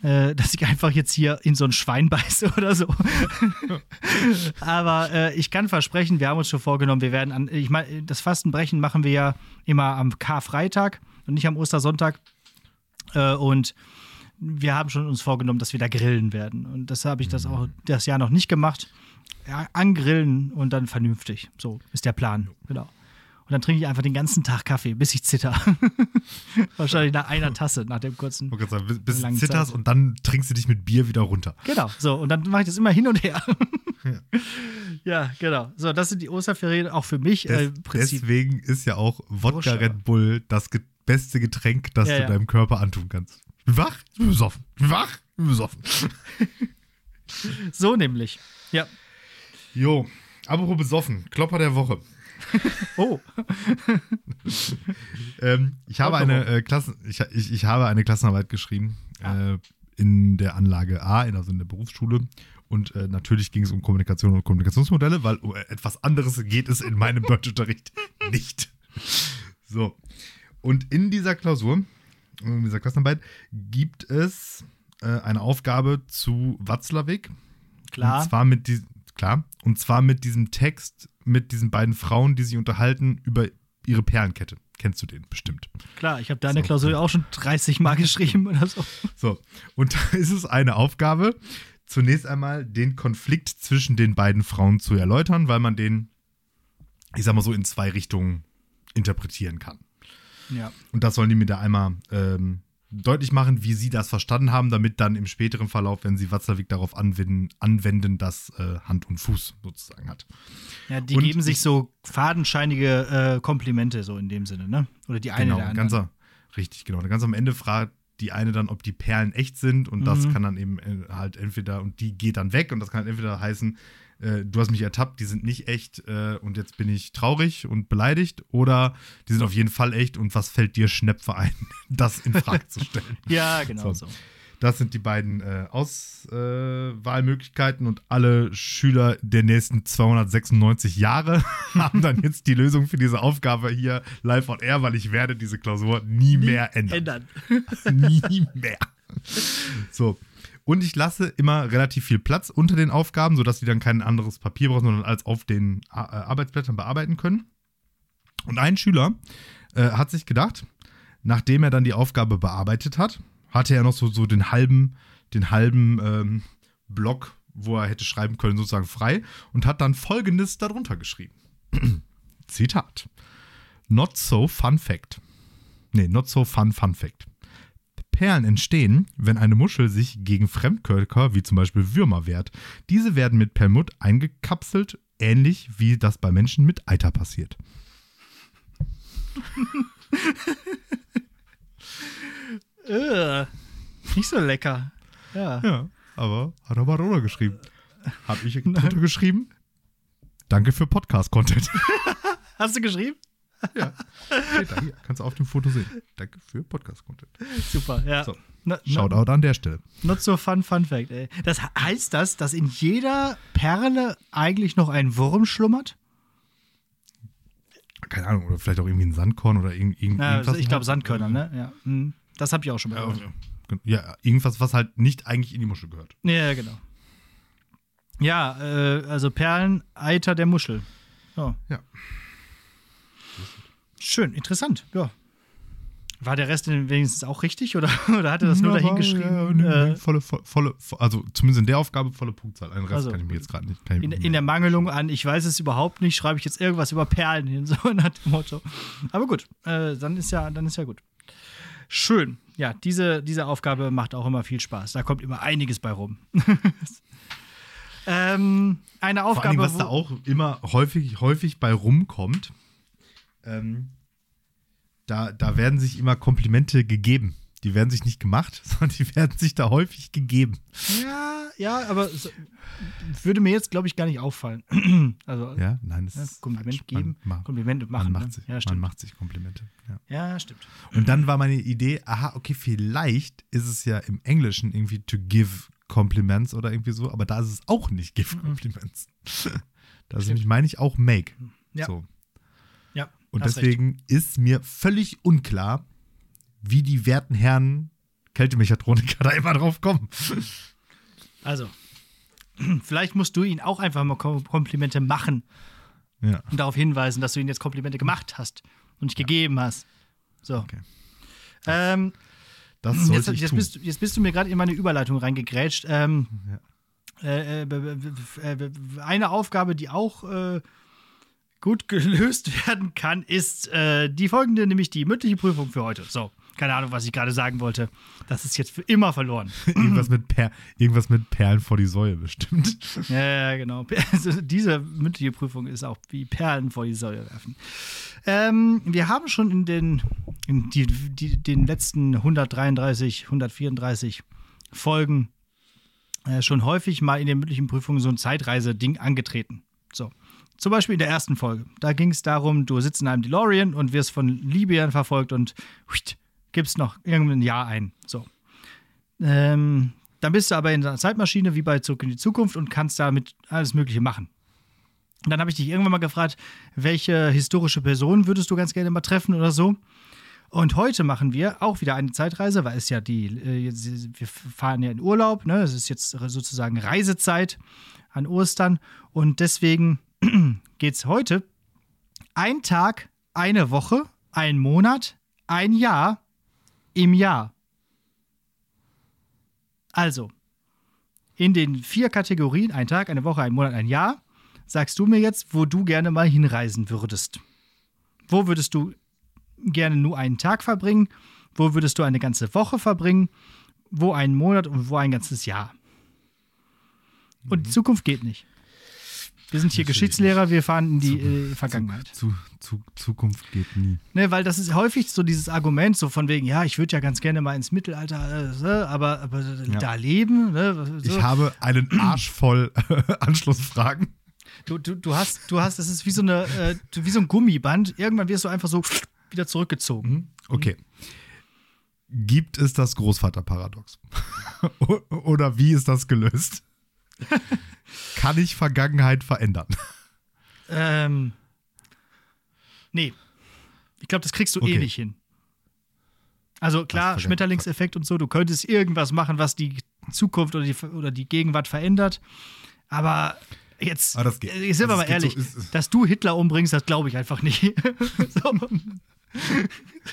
Äh, dass ich einfach jetzt hier in so ein Schwein beiße oder so. Aber äh, ich kann versprechen, wir haben uns schon vorgenommen, wir werden an, ich meine, das Fastenbrechen machen wir ja immer am Karfreitag und nicht am Ostersonntag. Äh, und wir haben schon uns vorgenommen, dass wir da grillen werden. Und das habe ich das auch das Jahr noch nicht gemacht. Ja, angrillen und dann vernünftig. So ist der Plan. Genau. Und dann trinke ich einfach den ganzen Tag Kaffee, bis ich zitter. Wahrscheinlich nach einer Tasse, nach dem kurzen. Gerade sagen, bis- bis zitterst Zeit. und dann trinkst du dich mit Bier wieder runter. Genau, so. Und dann mache ich das immer hin und her. Ja. ja, genau. So, das sind die Osterferien auch für mich. Äh, Des, Prinzip. deswegen ist ja auch Wodka Red Bull das ge beste Getränk, das Ja, du deinem Körper antun kannst. Wach, ich bin besoffen. Wach, ich bin besoffen. So nämlich. Ja. Jo, apropos besoffen, Klopper der Woche. Oh. Ähm, ich, habe eine, äh, Klassen, ich, ich, ich habe eine Klassenarbeit geschrieben äh, in der Anlage A, in, also in der Berufsschule. Und äh, natürlich ging es um Kommunikation und Kommunikationsmodelle, weil um etwas anderes geht es in meinem Deutschunterricht nicht. So. Und in dieser Klausur, in dieser Klassenarbeit, gibt es äh, eine Aufgabe zu Watzlawick. Klar. Und zwar mit diesem, klar, und zwar mit diesem Text, mit diesen beiden Frauen, die sich unterhalten über ihre Perlenkette. Kennst du den bestimmt. Klar, ich habe deine So. Klausur auch schon 30 Mal geschrieben oder so. So, und da ist es eine Aufgabe, zunächst einmal den Konflikt zwischen den beiden Frauen zu erläutern, weil man den, ich sag mal so, in zwei Richtungen interpretieren kann. Ja. Und das sollen die mir da einmal ähm, deutlich machen, wie sie das verstanden haben, damit dann im späteren Verlauf, wenn sie Watzlawick darauf anwenden, anwenden das äh, Hand und Fuß sozusagen hat. Ja, die Und geben sich ich- so fadenscheinige äh, Komplimente, so in dem Sinne, ne? Oder die eine genau, der ganz, anderen. richtig, genau. Ganz am Ende fragt die eine dann, ob die Perlen echt sind und das Mhm. kann dann eben äh, halt entweder, und die geht dann weg und das kann halt entweder heißen, äh, du hast mich ertappt, die sind nicht echt äh, und jetzt bin ich traurig und beleidigt oder die sind auf jeden Fall echt und was fällt dir Schnepfe ein, das in Frage zu stellen. Ja, genau so. So. Das sind die beiden äh, Auswahlmöglichkeiten und alle Schüler der nächsten 296 Jahre haben dann jetzt die Lösung für diese Aufgabe hier live on air, weil ich werde diese Klausur nie, mehr ändern. Ändern. nie mehr. So. Und ich lasse immer relativ viel Platz unter den Aufgaben, sodass die dann kein anderes Papier brauchen, sondern als auf den äh, Arbeitsblättern bearbeiten können. Und ein Schüler äh, hat sich gedacht, nachdem er dann die Aufgabe bearbeitet hat, hatte er noch so, so den halben, den halben ähm, Block, wo er hätte schreiben können, sozusagen frei und hat dann folgendes darunter geschrieben. Zitat. Not so fun fact. Nee, not so fun fun fact. Perlen entstehen, wenn eine Muschel sich gegen Fremdkörper, wie zum Beispiel Würmer, wehrt. Diese werden mit Perlmutt eingekapselt, ähnlich wie das bei Menschen mit Eiter passiert. Äh, nicht so lecker. Ja. Ja, aber hat er mal drunter geschrieben. Hab ich geschrieben? Danke für Podcast-Content. Hast du geschrieben? Ja. Steht da hier. Kannst du auf dem Foto sehen. Danke für Podcast-Content. Super, ja. So. Na, na, Shoutout an der Stelle. not so fun, fun fact, ey. Das he- heißt das, dass in jeder Perle eigentlich noch ein Wurm schlummert? Keine Ahnung, oder vielleicht auch irgendwie ein Sandkorn oder irgend, irgend, Ja, irgendwas. ich glaube Sandkörner, ne? Ja. Hm. Das habe ich auch schon mal Ja, gehört. ja, irgendwas, was halt nicht eigentlich in die Muschel gehört. Ja, genau. Ja, äh, also Perleneiter der Muschel. So. Ja. Schön, interessant, ja. War der Rest denn wenigstens auch richtig oder, oder hat er das nur Ja, dahin geschrieben? Ja, äh, volle, volle, also zumindest in der Aufgabe volle Punktzahl. Einen Rest Also, kann ich mir jetzt gerade nicht. In, in der Mangelung an, ich weiß es überhaupt nicht, schreibe ich jetzt irgendwas über Perlen hin, so nach dem Motto. Aber gut, äh, dann, ist ja, dann ist ja gut. Schön. Ja, diese, diese Aufgabe macht auch immer viel Spaß. Da kommt immer einiges bei rum. ähm, eine Vor Aufgabe. allem, was da auch immer häufig, häufig bei rumkommt, ähm, da, da werden sich immer Komplimente gegeben. Die werden sich nicht gemacht, sondern die werden sich da häufig gegeben. Ja, ja, aber so, würde mir jetzt, glaube ich, gar nicht auffallen. also Ja, nein, das ja, ist Kompliment geben, Man, ma- Komplimente machen. man, macht ne? sich, ja, man macht sich Komplimente. Ja. Ja, stimmt. Und dann war meine Idee, aha, okay, vielleicht ist es ja im Englischen irgendwie to give compliments oder irgendwie so, aber da ist es auch nicht give compliments. Da ist nämlich, meine ich, auch make. Ja. So. Ja. Und hast recht. deswegen ist mir völlig unklar, wie die werten Herren Kältemechatroniker da immer drauf kommen. Also, vielleicht musst du ihn auch einfach mal Kom- Komplimente machen Ja. und darauf hinweisen, dass du ihm jetzt Komplimente gemacht hast und nicht gegeben hast. So. Okay. Ähm, Das jetzt, ich jetzt, tun. bist, du- jetzt bist du mir gerade in meine Überleitung reingegrätscht. Ähm, äh, äh, äh, b- eine Aufgabe, die auch äh, gut gelöst werden kann, ist äh, die folgende, nämlich die mündliche Prüfung für heute. So, keine Ahnung, was ich gerade sagen wollte. Das ist jetzt für immer verloren. irgendwas, mit per irgendwas mit Perlen vor die Säue bestimmt. Ja, ja, genau. Also diese mündliche Prüfung ist auch wie Perlen vor die Säule werfen. Ähm, wir haben schon in den, in die, die, den letzten 133, 134 Folgen äh, schon häufig mal in den mündlichen Prüfungen so ein Zeitreise-Ding angetreten. So. Zum Beispiel in der ersten Folge. Da ging es darum, du sitzt in einem DeLorean und wirst von Libyen verfolgt und huiht, gibst noch irgendein Jahr ein. So. Ähm, dann bist du aber in einer Zeitmaschine wie bei Zurück in die Zukunft und kannst damit alles Mögliche machen. Und dann habe ich dich irgendwann mal gefragt, welche historische Person würdest du ganz gerne mal treffen oder so. Und heute machen wir auch wieder eine Zeitreise, weil es ja die, äh, wir fahren ja in Urlaub, ne? Es ist jetzt sozusagen Reisezeit an Ostern. Und deswegen geht es heute ein Tag, eine Woche, ein Monat, ein Jahr im Jahr. Also, in den vier Kategorien, ein Tag, eine Woche, ein Monat, ein Jahr, sagst du mir jetzt, wo du gerne mal hinreisen würdest. Wo würdest du gerne nur einen Tag verbringen? Wo würdest du eine ganze Woche verbringen? Wo einen Monat und wo ein ganzes Jahr? Und die Zukunft geht nicht. Wir sind hier Natürlich Geschichtslehrer, wir fahren in die äh, Vergangenheit. Zu, zu, Zukunft geht nie. Ne, weil das ist häufig so dieses Argument, so von wegen, ja, ich würde ja ganz gerne mal ins Mittelalter, äh, aber, aber da leben. Ne, so. Ich habe einen Arsch voll Anschlussfragen. Du, du, du hast, du hast, das ist wie so eine, äh, wie so ein Gummiband. Irgendwann wirst du einfach so wieder zurückgezogen. Okay. Gibt es das Großvaterparadox? Oder wie ist das gelöst? Kann ich Vergangenheit verändern? Ähm, nee. Ich glaube, das kriegst du eh Okay. nicht hin. Also klar, Schmetterlingseffekt und so, du könntest irgendwas machen, was die Zukunft oder die, oder die Gegenwart verändert. Aber jetzt, Aber das geht. äh, sind wir Also mal ehrlich, so, es- dass du Hitler umbringst, das glaube ich einfach nicht. so.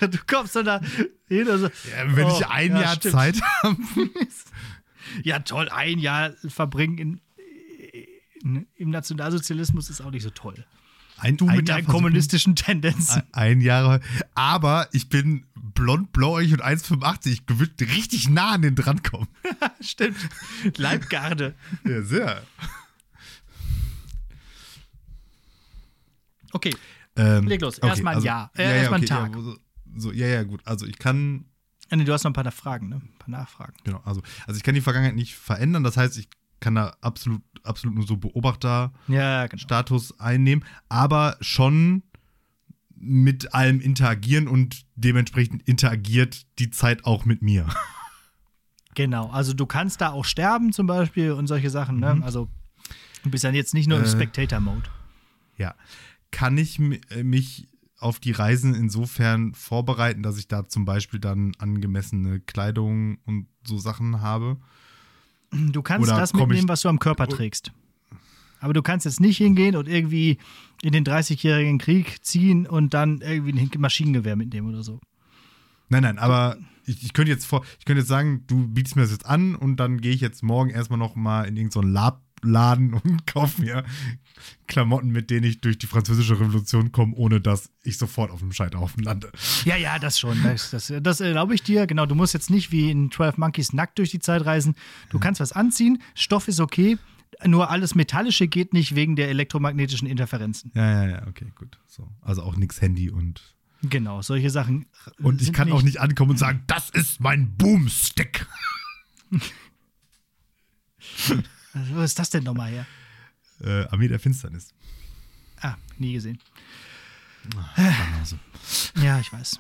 Du kommst dann da hin und so, Ja, wenn oh, ich ein ja, Jahr stimmt. Zeit habe. Ja, toll, ein Jahr verbringen in, in, im Nationalsozialismus ist auch nicht so toll. Ein, Du ein mit Jahr deinen kommunistischen Tendenzen. Ein Jahr. Aber ich bin blond, blauäugig und 1,85. Ich würde richtig nah an den dran kommen. Stimmt. Leibgarde. Ja, sehr. Okay. Ähm, Leg los. Erstmal ein Jahr. Äh, erstmal ein Tag. Ja, so, so, ja, ja, gut. Also ich kann nee, du hast noch ein paar Fragen, ne? Ein paar Nachfragen. Genau, also, also ich kann die Vergangenheit nicht verändern, das heißt, ich kann da absolut, absolut nur so Beobachterstatus Ja, genau. einnehmen, aber schon mit allem interagieren und dementsprechend interagiert die Zeit auch mit mir. Genau. Also du kannst da auch sterben zum Beispiel und solche Sachen, ne? Also du bist dann jetzt nicht nur im Mhm. Äh. Spectator-Mode. Ja. Kann ich äh, mich auf die Reisen insofern vorbereiten, dass ich da zum Beispiel dann angemessene Kleidung und so Sachen habe? Du kannst Oder das mitnehmen, was du am Körper trägst. Aber du kannst jetzt nicht hingehen und irgendwie in den 30-jährigen Krieg ziehen und dann irgendwie ein Maschinengewehr mitnehmen oder so. Nein, nein, aber ich, ich könnte jetzt vor, ich könnte jetzt sagen, du bietest mir das jetzt an und dann gehe ich jetzt morgen erstmal noch mal in irgendeinen Lab Laden und kaufe mir Klamotten, mit denen ich durch die französische Revolution komme, ohne dass ich sofort auf dem Scheiterhaufen lande. Ja, ja, das schon. Das, das, das erlaube ich dir. Genau, du musst jetzt nicht wie in 12 Monkeys nackt durch die Zeit reisen. Du kannst was anziehen, Stoff ist okay, nur alles Metallische geht nicht wegen der elektromagnetischen Interferenzen. Ja, ja, ja, okay, gut. So. Also auch nix Handy und. Genau, solche Sachen. Und ich kann auch nicht ankommen und sagen, das ist mein Boomstick. Wo ist das denn nochmal her? Äh, Armee der Finsternis. Ah, nie gesehen. Also. Ja, ich weiß.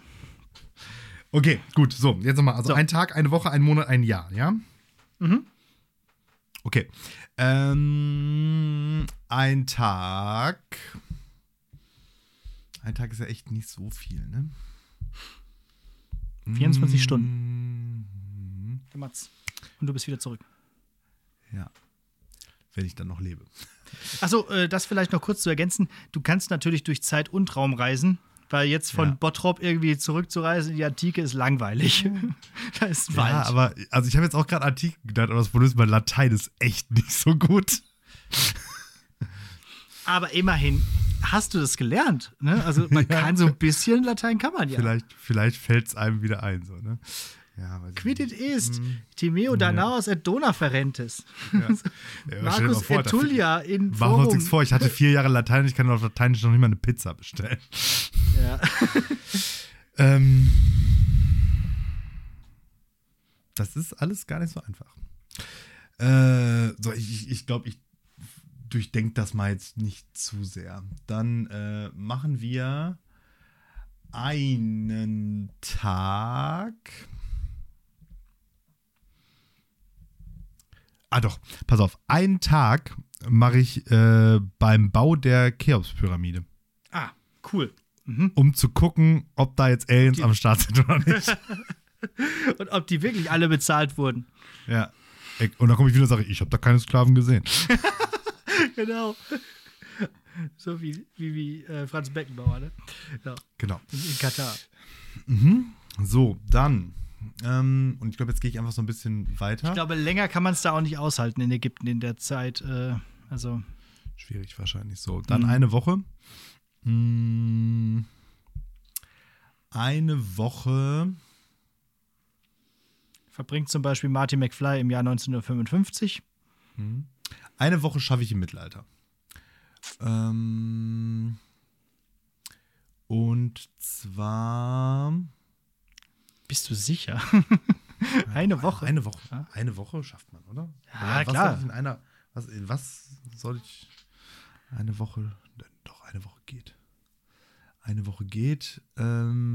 Okay, gut. So, jetzt nochmal. Also So. ein Tag, eine Woche, ein Monat, ein Jahr, ja? Mhm. Okay. Ähm, ein Tag. Ein Tag ist ja echt nicht so viel, ne? 24 Mm, Stunden. Und du bist wieder zurück. Ja. Wenn ich dann noch lebe. Achso, äh, das vielleicht noch kurz zu ergänzen. Du kannst natürlich durch Zeit und Raum reisen, weil jetzt von Ja. Bottrop irgendwie zurückzureisen in die Antike ist langweilig. da ist Wald. Ja, aber also ich habe jetzt auch gerade Artikel gedacht, aber das Problem ist, mein Latein ist echt nicht so gut. Aber immerhin hast du das gelernt. Ne? Also man Ja. kann so ein bisschen Latein kann man ja. Vielleicht, vielleicht fällt es einem wieder ein, so, ne? Ja, Quidit nicht. est, Timeo Danaos et Dona ferentes. Ja. Ja, Marcus vor, Etulia in Machen wir uns Forum. vor, ich hatte vier Jahre Latein ich kann auf Lateinisch noch nicht mal eine Pizza bestellen. Ja. Ähm, das ist alles gar nicht so einfach. Äh, so, ich ich, ich glaube, ich durchdenke das mal jetzt nicht zu sehr. Dann äh, machen wir einen Tag. Ah doch, pass auf. Einen Tag mache ich äh, beim Bau der Cheops-Pyramide Ah, cool. um zu gucken, ob da jetzt Aliens am Start sind oder nicht. Und ob die wirklich alle bezahlt wurden. ja. Und dann komme ich wieder und sage, ich habe da keine Sklaven gesehen. Genau. So wie, wie, wie äh, Franz Beckenbauer, ne? Ja, Genau. in, in Katar. So, dann. Ähm, und ich glaube, jetzt gehe ich einfach so ein bisschen weiter. Ich glaube, länger kann man es da auch nicht aushalten in Ägypten in der Zeit. Äh, also, Schwierig wahrscheinlich so. Dann eine Woche. Mm, Eine Woche. verbringt zum Beispiel Marty McFly im Jahr 1955. Eine Woche schaffe ich im Mittelalter. Ähm, und zwar. Bist du sicher? Eine Woche. Eine Woche. Ja. Eine Woche schafft man, oder? Ja, was klar. In einer, was, in was soll ich. Eine Woche. Doch, eine Woche geht. Eine Woche geht. Ähm,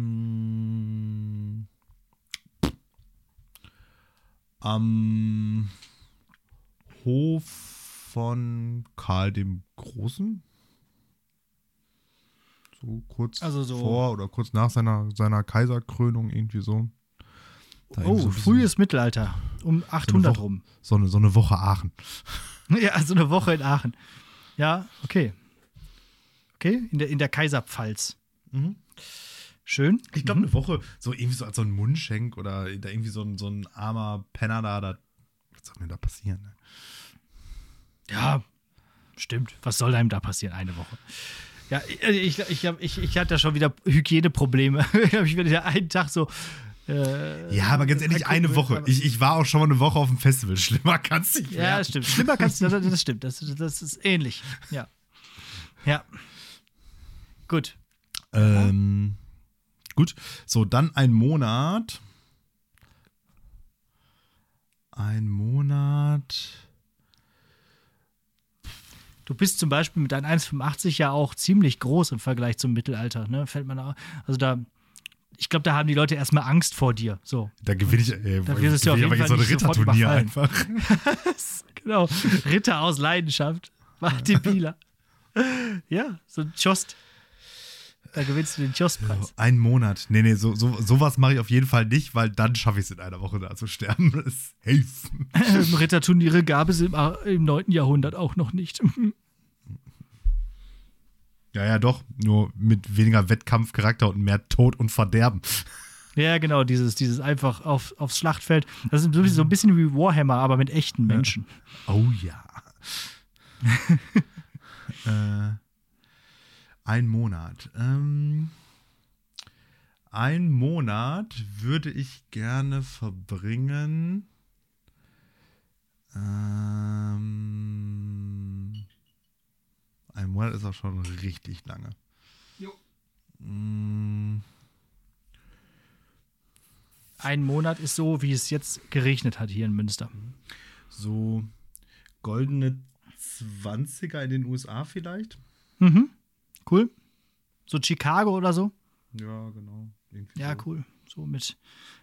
am Hof von Karl dem Großen. So kurz Also so- vor oder kurz nach seiner, seiner Kaiserkrönung, irgendwie so. Da Oh, so frühes Mittelalter. Um 800 Woche. rum. So eine, so eine Woche Aachen. Ja, also eine Woche in Aachen. Ja, okay. Okay, in der, in der Kaiserpfalz. Schön. Ich glaube, eine Woche, so irgendwie so als so ein Mundschenk oder da irgendwie so ein, so ein armer Penner da, da was soll mir da passieren? Ne? Ja, stimmt. Was soll einem da passieren? Eine Woche. Ja, ich, ich, ich, ich, ich hatte da schon wieder Hygieneprobleme. ich habe wieder einen Tag so. Äh, Ja, aber ganz ehrlich, eine Woche. Ich, ich war auch schon mal eine Woche auf dem Festival. Schlimmer kann's nicht Ja, werden. das stimmt. Schlimmer kannst du, das, das stimmt. Das, das ist ähnlich. Ja. Ja. Gut. Ähm, gut, so, dann ein Monat. Ein Monat. Du bist zum Beispiel mit deinen 1,85 ja auch ziemlich groß im Vergleich zum Mittelalter, ne? Fällt man auch. Also da, ich glaube, da haben die Leute erstmal Angst vor dir. So. Da gewinne ich, äh, Da wirst du auf jeden Fall jetzt so ein Ritterturnier einfach. genau. Ritter aus Leidenschaft. Martin Bieler. ja, so ein Chost. Da gewinnst du den Chostpreis. Ein Monat. Nee, nee, so, so, sowas mache ich auf jeden Fall nicht, weil dann schaffe ich es in einer Woche da zu sterben. Das. Ähm, Ritterturniere gab es im, im 9. Jahrhundert auch noch nicht. Ja, ja, doch. Nur mit weniger Wettkampfcharakter und mehr Tod und Verderben. ja, genau, dieses, dieses einfach auf, aufs Schlachtfeld. Das ist so ein bisschen- so ein bisschen wie Warhammer, aber mit echten Menschen. Oh ja. äh, ein Monat. Ähm, ein Monat würde ich gerne verbringen. Ähm, ein Monat ist auch schon richtig lange. Jo. Mm, Ein Monat ist so, wie es jetzt geregnet hat hier in Münster. so goldene 20er in den USA vielleicht. Mhm. Cool. So Chicago oder so. Ja, genau. Irgendwie Ja, so. cool. So mit,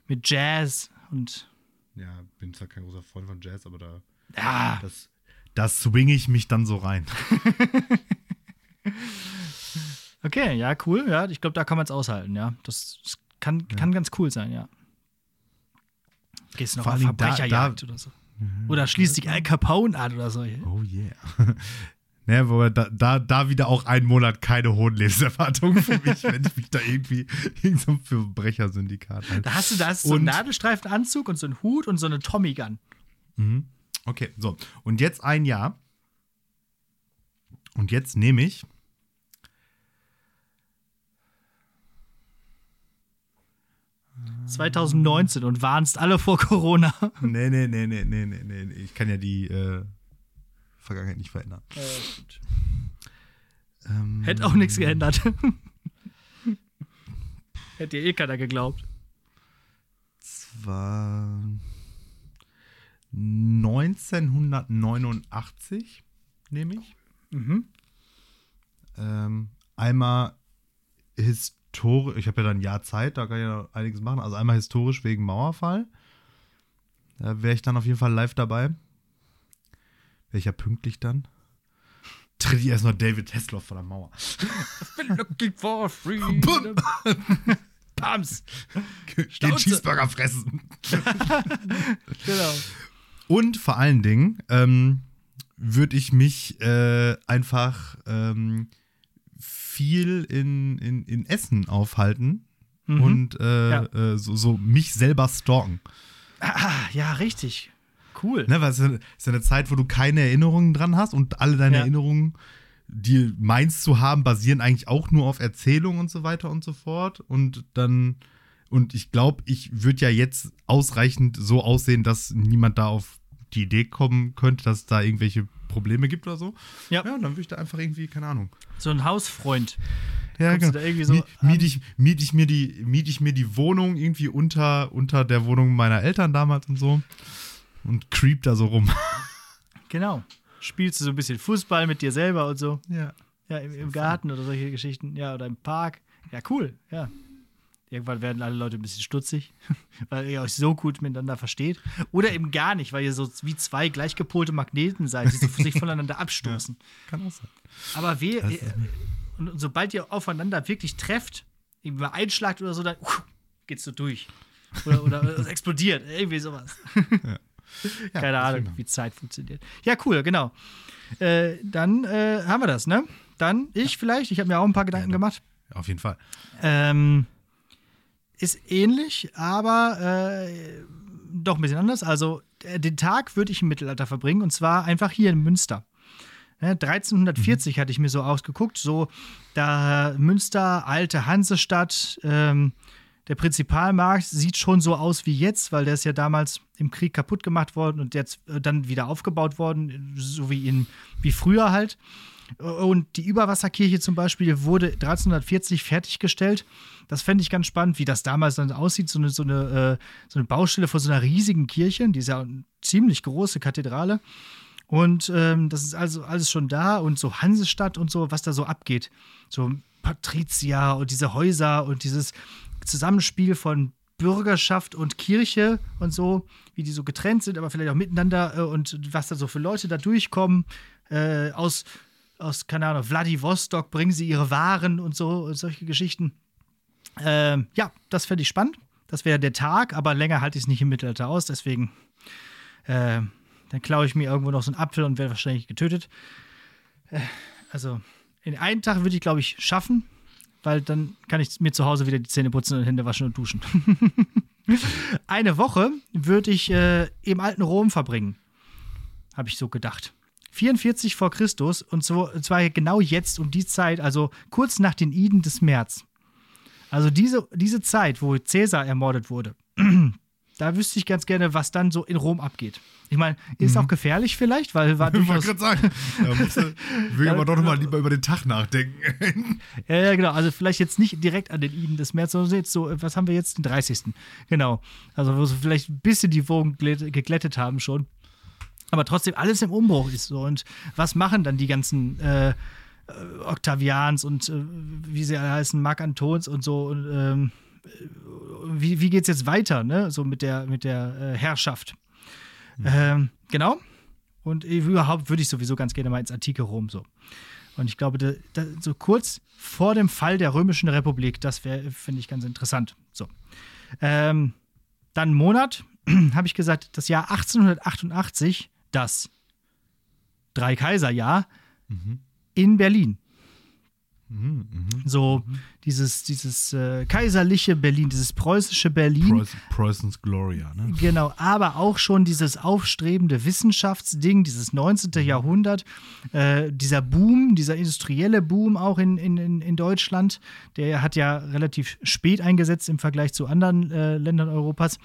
mit Jazz und Ja, bin zwar kein großer Freund von Jazz, aber da ja, das, das swinge ich mich dann so rein. okay, ja, cool. Ja, ich glaube, da kann man es aushalten, ja. Das, das kann, kann ganz cool sein, ja. Gehst noch Vor auf Dingen da- Verbrecherjagd oder so. Oder schließt dich Al Capone an oder so. Oh yeah. Ne, wo da, da, da wieder auch einen Monat keine hohen Lebenserwartungen für mich, wenn ich mich da irgendwie irgend so für Brechersyndikat halte. Da hast du, da hast du so einen Nadelstreifenanzug und so einen Hut und so eine Tommy Gun. Okay, so. Und jetzt ein Jahr. Und jetzt nehme ich 2019 und warnst alle vor Corona. Nee, nee, nee, nee, nee, nee, nee. Ich kann ja die äh, Vergangenheit nicht verändern. Ähm, Hätte auch nichts geändert. Hätte dir eh keiner geglaubt. war 1989, nehme ich. Mhm. Ähm, einmal historisch, ich habe ja dann ein Jahr Zeit, da kann ich ja einiges machen. Also einmal historisch wegen Mauerfall. Da wäre ich dann auf jeden Fall live dabei. Ja pünktlich dann. Tritt ich erstmal David Hasselhoff von der Mauer. Been looking for freedom. Pams. Den. Cheeseburger fressen. Genau. Und vor allen Dingen ähm, würde ich mich äh, einfach ähm, viel in, in, in Essen aufhalten Mhm. und äh, Ja. äh, so, so mich selber stalken. Ah, ja, richtig. Cool. Ne, weil es ist ja- eine Zeit, wo du keine Erinnerungen dran hast und alle deine Ja. Erinnerungen, die meinst zu haben, basieren eigentlich auch nur auf Erzählungen und so weiter und so fort. Und dann, und ich glaube, ich würde ja jetzt ausreichend so aussehen, dass niemand da auf die Idee kommen könnte, dass es da irgendwelche Probleme gibt oder so. Ja. ja und dann würde ich da einfach irgendwie, keine Ahnung. So ein Hausfreund. Ja, Kommst du da irgendwie so Mi- miet, an? ich, miet, ich mir die, ich mir die Wohnung irgendwie unter, unter der Wohnung meiner Eltern damals und so. Und creep da so rum. Genau. Spielst du so ein bisschen Fußball mit dir selber und so. Ja. Ja, im, im Garten oder solche Geschichten. Ja, oder im Park. Ja, cool. Ja. Irgendwann werden alle Leute ein bisschen stutzig, weil ihr euch so gut miteinander versteht. Oder eben gar nicht, weil ihr so wie zwei gleichgepolte Magneten seid, die so sich voneinander abstoßen. Kann auch sein. Aber Das äh, und, und sobald ihr aufeinander wirklich trefft, irgendwie mal einschlagt oder so, dann uh, geht's so durch. Oder, oder es explodiert, irgendwie sowas. Ja, Keine das Ahnung, wie Zeit funktioniert. Ja, cool, genau. Äh, dann äh, haben wir das, ne? Dann ich vielleicht, ich habe mir auch ein paar Gedanken gemacht. man. Auf jeden Fall. Ähm, ist ähnlich, aber äh, doch ein bisschen anders. Also äh, den Tag würde ich im Mittelalter verbringen und zwar einfach hier in Münster. Ne, 1340 hatte ich mir so ausgeguckt, so da Münster, alte Hansestadt, ähm, der Prinzipalmarkt sieht schon so aus wie jetzt, weil der ist ja damals im Krieg kaputt gemacht worden und jetzt äh, dann wieder aufgebaut worden, so wie in wie früher halt. Und die Überwasserkirche zum Beispiel wurde 1340 fertiggestellt. Das fände ich ganz spannend, wie das damals dann aussieht. So eine, so, eine, äh, so eine Baustelle vor so einer riesigen Kirche, die ist ja eine ziemlich große Kathedrale. Und ähm, das ist also alles schon da und so Hansestadt und so, was da so abgeht. So Patrizier und diese Häuser und dieses Zusammenspiel von Bürgerschaft und Kirche und so, wie die so getrennt sind, aber vielleicht auch miteinander äh, und was da so für Leute da durchkommen. Äh, aus, aus, keine Ahnung, Vladivostok bringen sie ihre Waren und so, und solche Geschichten. Ähm, ja, das fände ich spannend. Das wäre der Tag, aber länger halte ich es nicht im Mittelalter aus, deswegen äh, dann klaue ich mir irgendwo noch so einen Apfel und werde wahrscheinlich getötet. Äh, also, in einem Tag würde ich, glaube ich, schaffen, weil dann kann ich mir zu Hause wieder die Zähne putzen und Hände waschen und duschen. Eine Woche würde ich äh, im alten Rom verbringen, habe ich so gedacht. 44 vor Christus und zwar genau jetzt um die Zeit, also kurz nach den Iden des März. Also diese, diese Zeit, wo Cäsar ermordet wurde, da wüsste ich ganz gerne, was dann so in Rom abgeht. Ich meine, ist mhm. auch gefährlich vielleicht, weil war Ich wollte gerade sagen, da musst du, will aber doch noch mal lieber über den Tag nachdenken. ja, ja, genau. Also vielleicht jetzt nicht direkt an den Iden des März, sondern jetzt so, was haben wir jetzt? Den 30. Genau. Also wo sie vielleicht ein bisschen die Wogen geglättet haben schon. Aber trotzdem alles im Umbruch ist so. Und was machen dann die ganzen äh, Octavians und äh, wie sie alle heißen, Marc Antons und so und ähm, wie, wie geht es jetzt weiter, ne? So mit der, mit der äh, Herrschaft. Mhm. Ähm, genau. Und überhaupt würde ich sowieso ganz gerne mal ins antike Rom so. Und ich glaube, da, da, so kurz vor dem Fall der Römischen Republik, das wäre, finde ich, ganz interessant. So. Ähm, dann Monat, habe ich gesagt, das Jahr 1888, das Drei-Kaiser-Jahr mhm. in Berlin. Mhm, mh. So mhm. dieses, dieses äh, kaiserliche Berlin, dieses preußische Berlin. Preußens Gloria, ne? Genau, aber auch schon dieses aufstrebende Wissenschaftsding, dieses 19. Mhm. Jahrhundert, äh, dieser Boom, dieser industrielle Boom auch in, in, in Deutschland, der hat ja relativ spät eingesetzt im Vergleich zu anderen äh, Ländern Europas.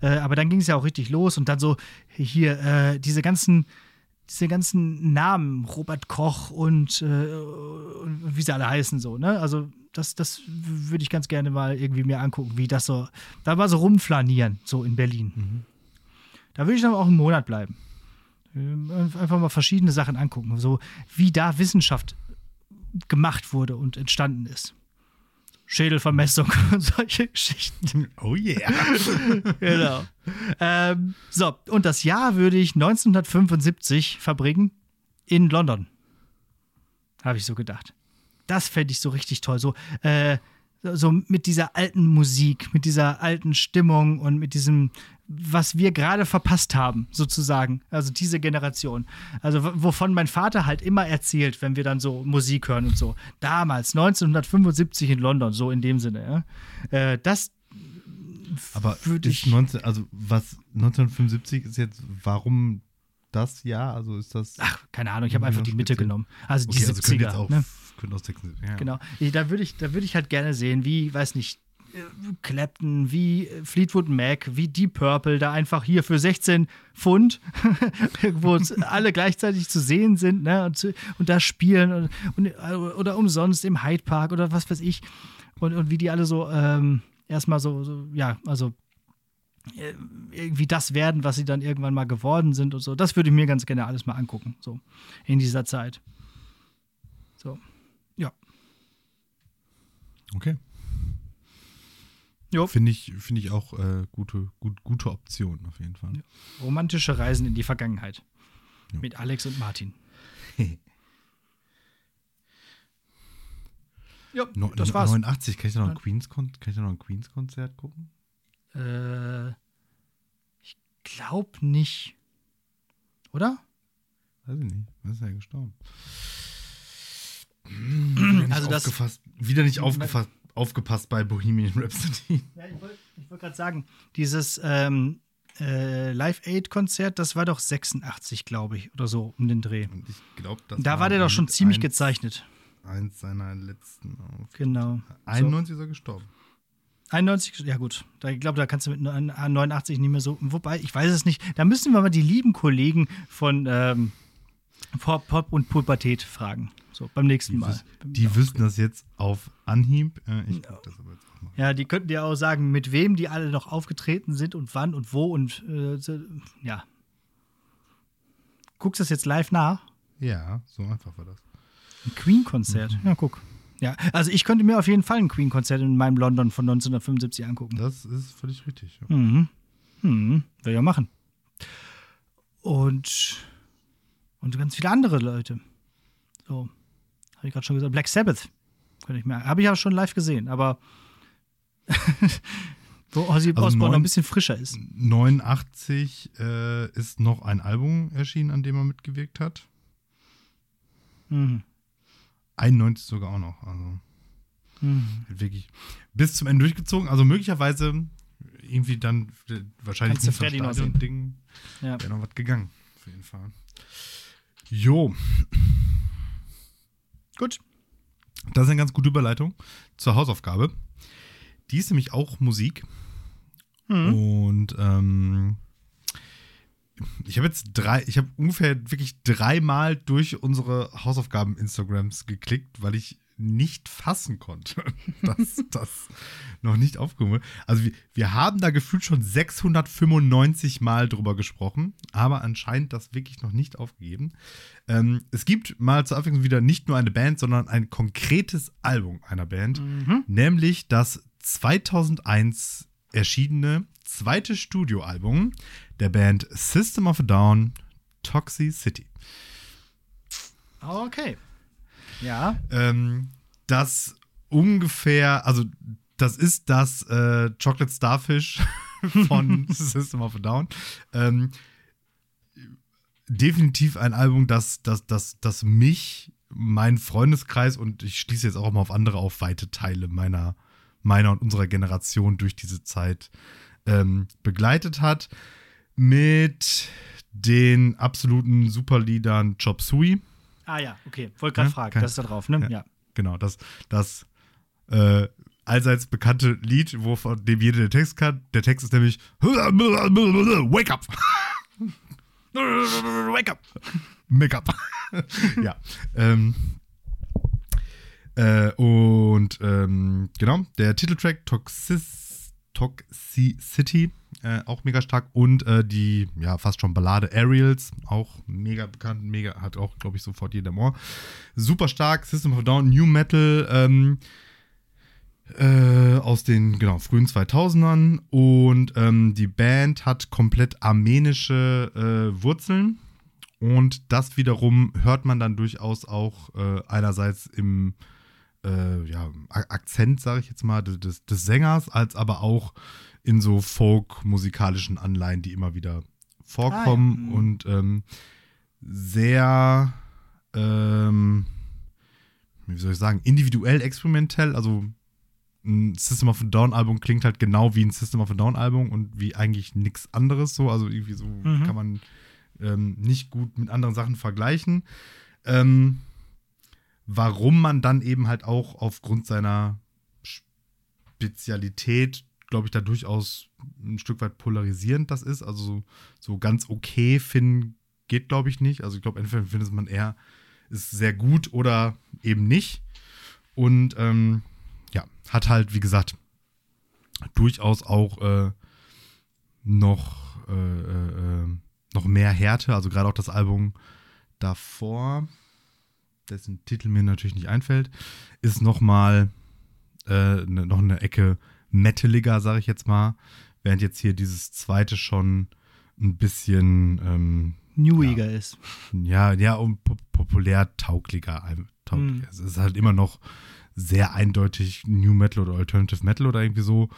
Äh, aber dann ging es ja auch richtig los und dann so hier äh, diese ganzen diese ganzen Namen, Robert Koch und, äh, wie sie alle heißen, so, ne? Also, das, das würde ich ganz gerne mal irgendwie mir angucken, wie das so, da war so rumflanieren, so in Berlin. Mhm. Da würde ich dann auch einen Monat bleiben. Ähm, einfach mal verschiedene Sachen angucken, so wie da Wissenschaft gemacht wurde und entstanden ist. Schädelvermessung und solche Geschichten. Oh yeah. genau. Ähm, so, und das Jahr würde ich 1975 verbringen in London. Habe ich so gedacht. Das fände ich so richtig toll. So, äh, so mit dieser alten Musik, mit dieser alten Stimmung und mit diesem, was wir gerade verpasst haben, sozusagen. Also diese Generation. Also wovon mein Vater halt immer erzählt, wenn wir dann so Musik hören und so. Damals, 1975 in London, so in dem Sinne. Ja. Äh, das aber würde ich 19, also was 1975 ist jetzt, warum das Jahr? Also ist das. Ach, keine Ahnung, ich habe einfach die Mitte genommen. Also die okay, 70er. Also ne? Könnte aus 76, ja. Genau. Da würde ich, würd ich halt gerne sehen, wie, weiß nicht, Clapton, wie Fleetwood Mac, wie Deep Purple, da einfach hier für 16 Pfund, wo alle gleichzeitig zu sehen sind, ne, und, zu, und da spielen und, und, oder umsonst im Hyde Park oder was weiß ich. Und, und wie die alle so ähm, erstmal so, so, ja, also äh, irgendwie das werden, was sie dann irgendwann mal geworden sind und so. Das würde ich mir ganz gerne alles mal angucken, so in dieser Zeit. So. Okay. Finde ich, find ich auch äh, gute, gut, gute Option auf jeden Fall. Ja. Romantische Reisen in die Vergangenheit. Ja. Mit Alex und Martin. ja, no, das war's. 89, kann ich da noch ein Queens, kann ich da noch ein Queens gucken? Äh, ich glaube nicht. Oder? Weiß ich nicht. Was ist ja gestorben? also das wieder nicht aufgefasst, aufgepasst bei Bohemian Rhapsody. Ja, ich wollte wollt gerade sagen, dieses ähm, äh, Live Aid Konzert, das war doch 86, glaube ich, oder so um den Dreh. Und ich glaube, Da war, war der doch schon ziemlich eins, gezeichnet. Eins seiner letzten. Auftritte. Genau. 91 so. ist er gestorben. 91, ja gut. Da, ich glaube, da kannst du mit 89 nicht mehr so. Wobei, ich weiß es nicht. Da müssen wir mal die lieben Kollegen von ähm, Vor Pop und Pubertät fragen. So, beim nächsten Die, Mal. wüs die wüssten das jetzt auf Anhieb. Äh, ich guck das aber jetzt auch mal. Ja, die könnten dir auch sagen, mit wem die alle noch aufgetreten sind und wann und wo und äh, ja. Guckst du das jetzt live nach? Ja, so einfach war das. Ein Queen-Konzert. Ja, guck. Ja, also ich könnte mir auf jeden Fall ein Queen-Konzert in meinem London von 1975 angucken. Das ist völlig richtig. Ja. Mhm. Mhm. Will ich ja machen. Und, und ganz viele andere Leute. So, habe ich gerade schon gesagt. Black Sabbath. Könnte ich mir. Habe ich ja schon live gesehen, aber wo Ozzy Also Osbourne noch ein bisschen frischer ist. 89 äh, ist noch ein Album erschienen, an dem er mitgewirkt hat. Mhm. 91 sogar auch noch. Also Mhm. wirklich bis zum Ende durchgezogen. Also möglicherweise irgendwie dann äh, wahrscheinlich Kannst nicht Freddy noch Stadion-Ding Ja. wäre noch was gegangen. Auf jeden Fall. Jo, Gut. das ist eine ganz gute Überleitung zur Hausaufgabe. Die ist nämlich auch Musik. Mhm. Und ähm, ich habe jetzt drei, ich habe ungefähr wirklich dreimal durch unsere Hausaufgaben-Instagrams geklickt, weil ich nicht fassen konnte, dass das noch nicht aufgehoben wurde. Also wir, wir haben da gefühlt schon 695 Mal drüber gesprochen, aber anscheinend das wirklich noch nicht aufgegeben. Ähm, es gibt mal zur Abwechslung wieder nicht nur eine Band, sondern ein konkretes Album einer Band, nämlich das 2001 erschienene zweite Studioalbum der Band System of a Down, Toxicity. Okay. Ja. Ähm, das ungefähr, also das ist das äh, Chocolate Starfish von System of a Down. Ähm, definitiv ein Album, das, das, das, das mich, mein Freundeskreis und ich schließe jetzt auch mal auf andere auf weite Teile meiner, meiner und unserer Generation durch diese Zeit ähm, begleitet hat. Mit den absoluten Superliedern Chop Suey. Ah ja, okay. Wollte gerade Ja, fragen. kein- Das ist da drauf, ne? Ja. Ja. Genau, das, das äh, allseits bekannte Lied, wo von dem jeder den Text kann. Der Text ist nämlich Wake up! Wake up! Make up! ja. Ähm, äh, und ähm, genau, der Titeltrack Toxis, Toxicity, äh, auch mega stark. Und äh, die, ja, fast schon Ballade Aerials, auch mega bekannt, mega, hat auch, glaube ich, sofort jeder Moor. Super stark, System of Down, New Metal, ähm, äh, aus den genau, frühen 2000ern. Und ähm, die Band hat komplett armenische äh, Wurzeln. Und das wiederum hört man dann durchaus auch äh, einerseits im äh, ja, Akzent, sage ich jetzt mal, des, des Sängers, als aber auch in so Folk-musikalischen Anleihen, die immer wieder vorkommen Ah, ja. Mhm. und ähm, sehr, ähm, wie soll ich sagen, individuell experimentell. Also ein System of a Down Album klingt halt genau wie ein System of a Down Album und wie eigentlich nichts anderes so. Also irgendwie so Mhm. kann man ähm, nicht gut mit anderen Sachen vergleichen. Ähm, warum man dann eben halt auch aufgrund seiner Spezialität, glaube ich, da durchaus ein Stück weit polarisierend das ist. Also so, ganz okay finden geht, glaube ich, nicht. Also ich glaube, entweder findet man eher, ist sehr gut oder eben nicht. Und ähm, ja, hat halt, wie gesagt, durchaus auch äh, noch, äh, äh, äh, noch mehr Härte. Also gerade auch das Album davor, dessen Titel mir natürlich nicht einfällt, ist noch mal äh, ne, noch eine Ecke metaliger, sage ich jetzt mal. Während jetzt hier dieses zweite schon ein bisschen ähm, Newiger ist. ja, ja, und po populär tauglicher. tauglicher. Mhm. Es ist halt immer noch sehr eindeutig New Metal oder Alternative Metal oder irgendwie so.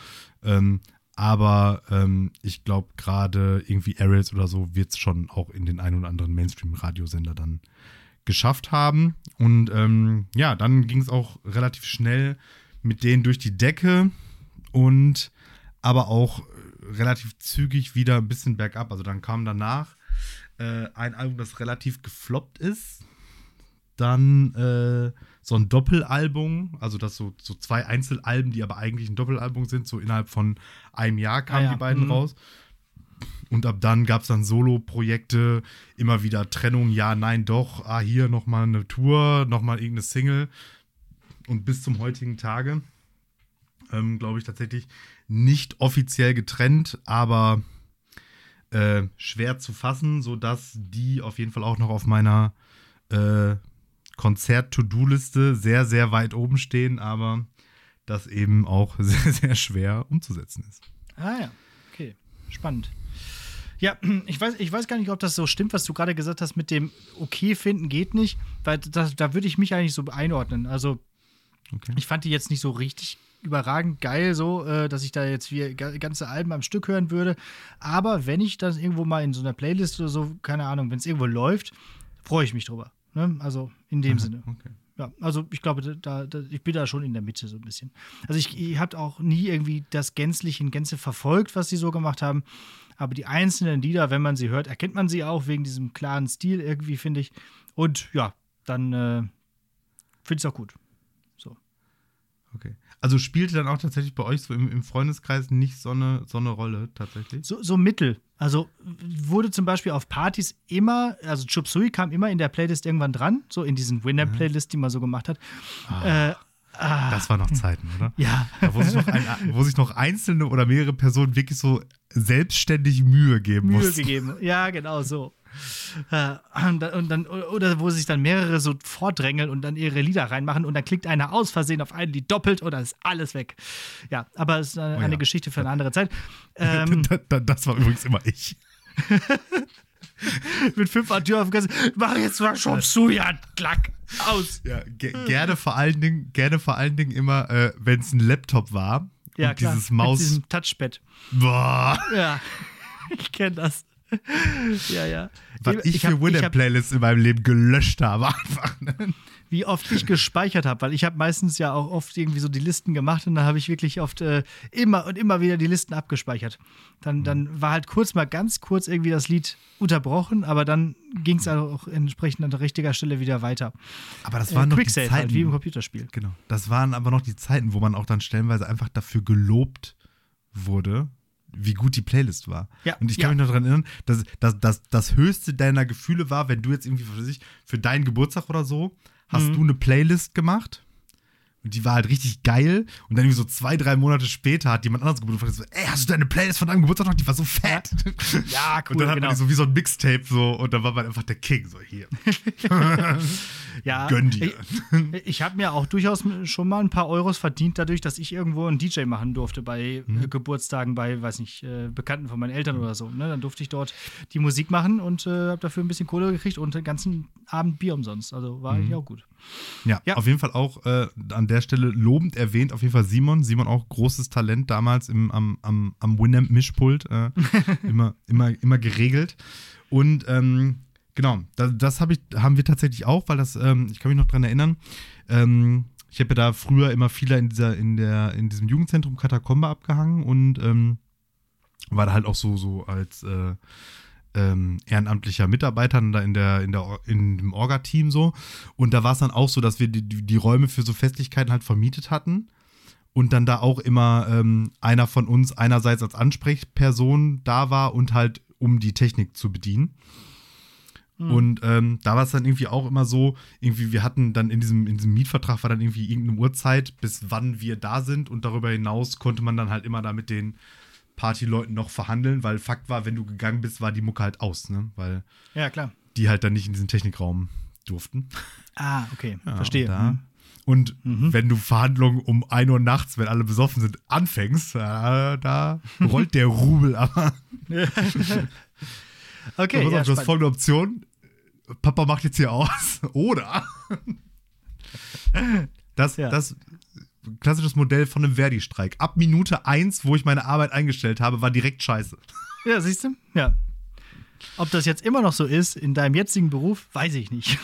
Ähm, aber ähm, ich glaube, gerade irgendwie Aerials oder so wird es schon auch in den ein oder anderen Mainstream-Radiosender dann geschafft haben. Und ähm, ja, dann ging es auch relativ schnell mit denen durch die Decke und aber auch äh, relativ zügig wieder ein bisschen bergab. Also dann kam danach äh, ein Album, das relativ gefloppt ist. Dann äh, so ein Doppelalbum, also das so, so zwei Einzelalben, die aber eigentlich ein Doppelalbum sind, so innerhalb von einem Jahr kamen Ah ja, die beiden mhm. raus. Und ab dann gab es dann Solo-Projekte, immer wieder Trennung, ja, nein, doch, ah, hier nochmal eine Tour, nochmal irgendeine Single. Und bis zum heutigen Tage, ähm, glaube ich, tatsächlich nicht offiziell getrennt, aber äh, schwer zu fassen, sodass die auf jeden Fall auch noch auf meiner äh, Konzert-To-Do-Liste sehr, sehr weit oben stehen, aber das eben auch sehr, sehr schwer umzusetzen ist. Ah ja, okay, spannend. Ja, ich weiß, ich weiß gar nicht, ob das so stimmt, was du gerade gesagt hast mit dem okay finden geht nicht, weil das, da würde ich mich eigentlich so einordnen. Also okay. ich fand die jetzt nicht so richtig überragend geil, so, äh, dass ich da jetzt wie ganze Alben am Stück hören würde. Aber wenn ich das irgendwo mal in so einer Playlist oder so, keine Ahnung, wenn es irgendwo läuft, freue ich mich drüber. Ne? Also in dem Aha, Sinne. Okay. Ja, also ich glaube, da, da, ich bin da schon in der Mitte so ein bisschen. Also ich, ich habe auch nie irgendwie das gänzlich in Gänze verfolgt, was sie so gemacht haben. Aber die einzelnen Lieder, wenn man sie hört, erkennt man sie auch wegen diesem klaren Stil irgendwie, finde ich. Und ja, dann äh, finde ich es auch gut. So. Okay. Also spielte dann auch tatsächlich bei euch so im, im Freundeskreis nicht so eine, so eine Rolle tatsächlich? So, so mittel. Also wurde zum Beispiel auf Partys immer, also Chop Suey kam immer in der Playlist irgendwann dran, so in diesen Winner-Playlist, die man so gemacht hat. Ah. Äh, Ah. Das war noch Zeiten, oder? Ja. Da, wo, sich noch ein, wo sich noch einzelne oder mehrere Personen wirklich so selbstständig Mühe geben Mühe mussten. gegeben, ja, genau so. Äh, und dann, oder wo sich dann mehrere so vordrängeln und dann ihre Lieder reinmachen und dann klickt einer aus Versehen auf einen Lied doppelt oder ist alles weg. Ja, aber es ist eine, oh ja. Geschichte für eine andere Zeit. Ähm, das war übrigens immer ich. mit fünf Adjö gesagt, mach jetzt mal Shop Suya, klack, aus. Ja, gerne vor allen Dingen, gerne vor allen Dingen immer, äh, wenn es ein Laptop war. Ja, und klar, dieses Maus. Mit diesem Touchpad. Boah. Ja, ich kenne das. ja, ja. Was ich, ich für Winamp-Playlists in meinem Leben gelöscht habe, einfach. Ne? wie oft ich gespeichert habe, weil ich habe meistens ja auch oft irgendwie so die Listen gemacht und da habe ich wirklich oft äh, immer und immer wieder die Listen abgespeichert. Dann, dann war halt kurz mal ganz kurz irgendwie das Lied unterbrochen, aber dann ging es auch entsprechend an der richtigen Stelle wieder weiter. Aber das waren äh, noch die Zeiten, halt, wie im Computerspiel. Genau. Das waren aber noch die Zeiten, wo man auch dann stellenweise einfach dafür gelobt wurde, wie gut die Playlist war. Ja, und ich kann ja. mich noch daran erinnern, dass, dass, dass das höchste deiner Gefühle war, wenn du jetzt irgendwie für, sich, für deinen Geburtstag oder so hast mhm. du eine Playlist gemacht. Und die war halt richtig geil. Und dann irgendwie so zwei, drei Monate später hat jemand anderes gebucht und so, ey, hast du deine Playlist von deinem Geburtstag noch? Die war so fett. Ja, cool. Und dann hat genau. man die so wie so ein Mixtape so und dann war man einfach der King, so hier. ja. Gönn dir. Ich, ich habe mir auch durchaus schon mal ein paar Euros verdient, dadurch, dass ich irgendwo einen DJ machen durfte bei mhm. äh, Geburtstagen, bei, weiß nicht, äh, Bekannten von meinen Eltern oder so. Ne? Dann durfte ich dort die Musik machen und äh, habe dafür ein bisschen Kohle gekriegt und den ganzen Abend Bier umsonst. Also war mhm. eigentlich auch gut. Ja, ja, auf jeden Fall auch äh, an der Stelle lobend erwähnt, auf jeden Fall Simon. Simon auch großes Talent damals im, am, am, am Winamp-Mischpult. Äh, immer, immer, immer geregelt. Und ähm, genau, das, das hab ich, haben wir tatsächlich auch, weil das, ähm, ich kann mich noch dran erinnern, ähm, ich habe ja da früher immer viele in, dieser, in, der, in diesem Jugendzentrum Katakomba abgehangen und ähm, war da halt auch so, so als äh, ähm, ehrenamtlicher Mitarbeiter da in der, in der, in dem Orga-Team so. Und da war es dann auch so, dass wir die, die Räume für so Festlichkeiten halt vermietet hatten. Und dann da auch immer ähm, einer von uns einerseits als Ansprechperson da war und halt um die Technik zu bedienen. Mhm. Und ähm, da war es dann irgendwie auch immer so, irgendwie, wir hatten dann in diesem, in diesem Mietvertrag war dann irgendwie irgendeine Uhrzeit, bis wann wir da sind und darüber hinaus konnte man dann halt immer da mit den Partyleuten noch verhandeln, weil Fakt war, wenn du gegangen bist, war die Mucke halt aus, ne? Weil ja, klar. die halt dann nicht in diesen Technikraum durften. Ah, okay, ja, verstehe. Und, da, mhm. und mhm. wenn du Verhandlungen um 1 Uhr nachts, wenn alle besoffen sind, anfängst, da, da rollt der Rubel aber. okay, ja, du hast folgende Option. Papa macht jetzt hier aus. Oder das, ja. das klassisches Modell von einem Verdi-Streik. Ab Minute 1, wo ich meine Arbeit eingestellt habe, war direkt scheiße. Ja, siehst du? Ja. Ob das jetzt immer noch so ist in deinem jetzigen Beruf, weiß ich nicht.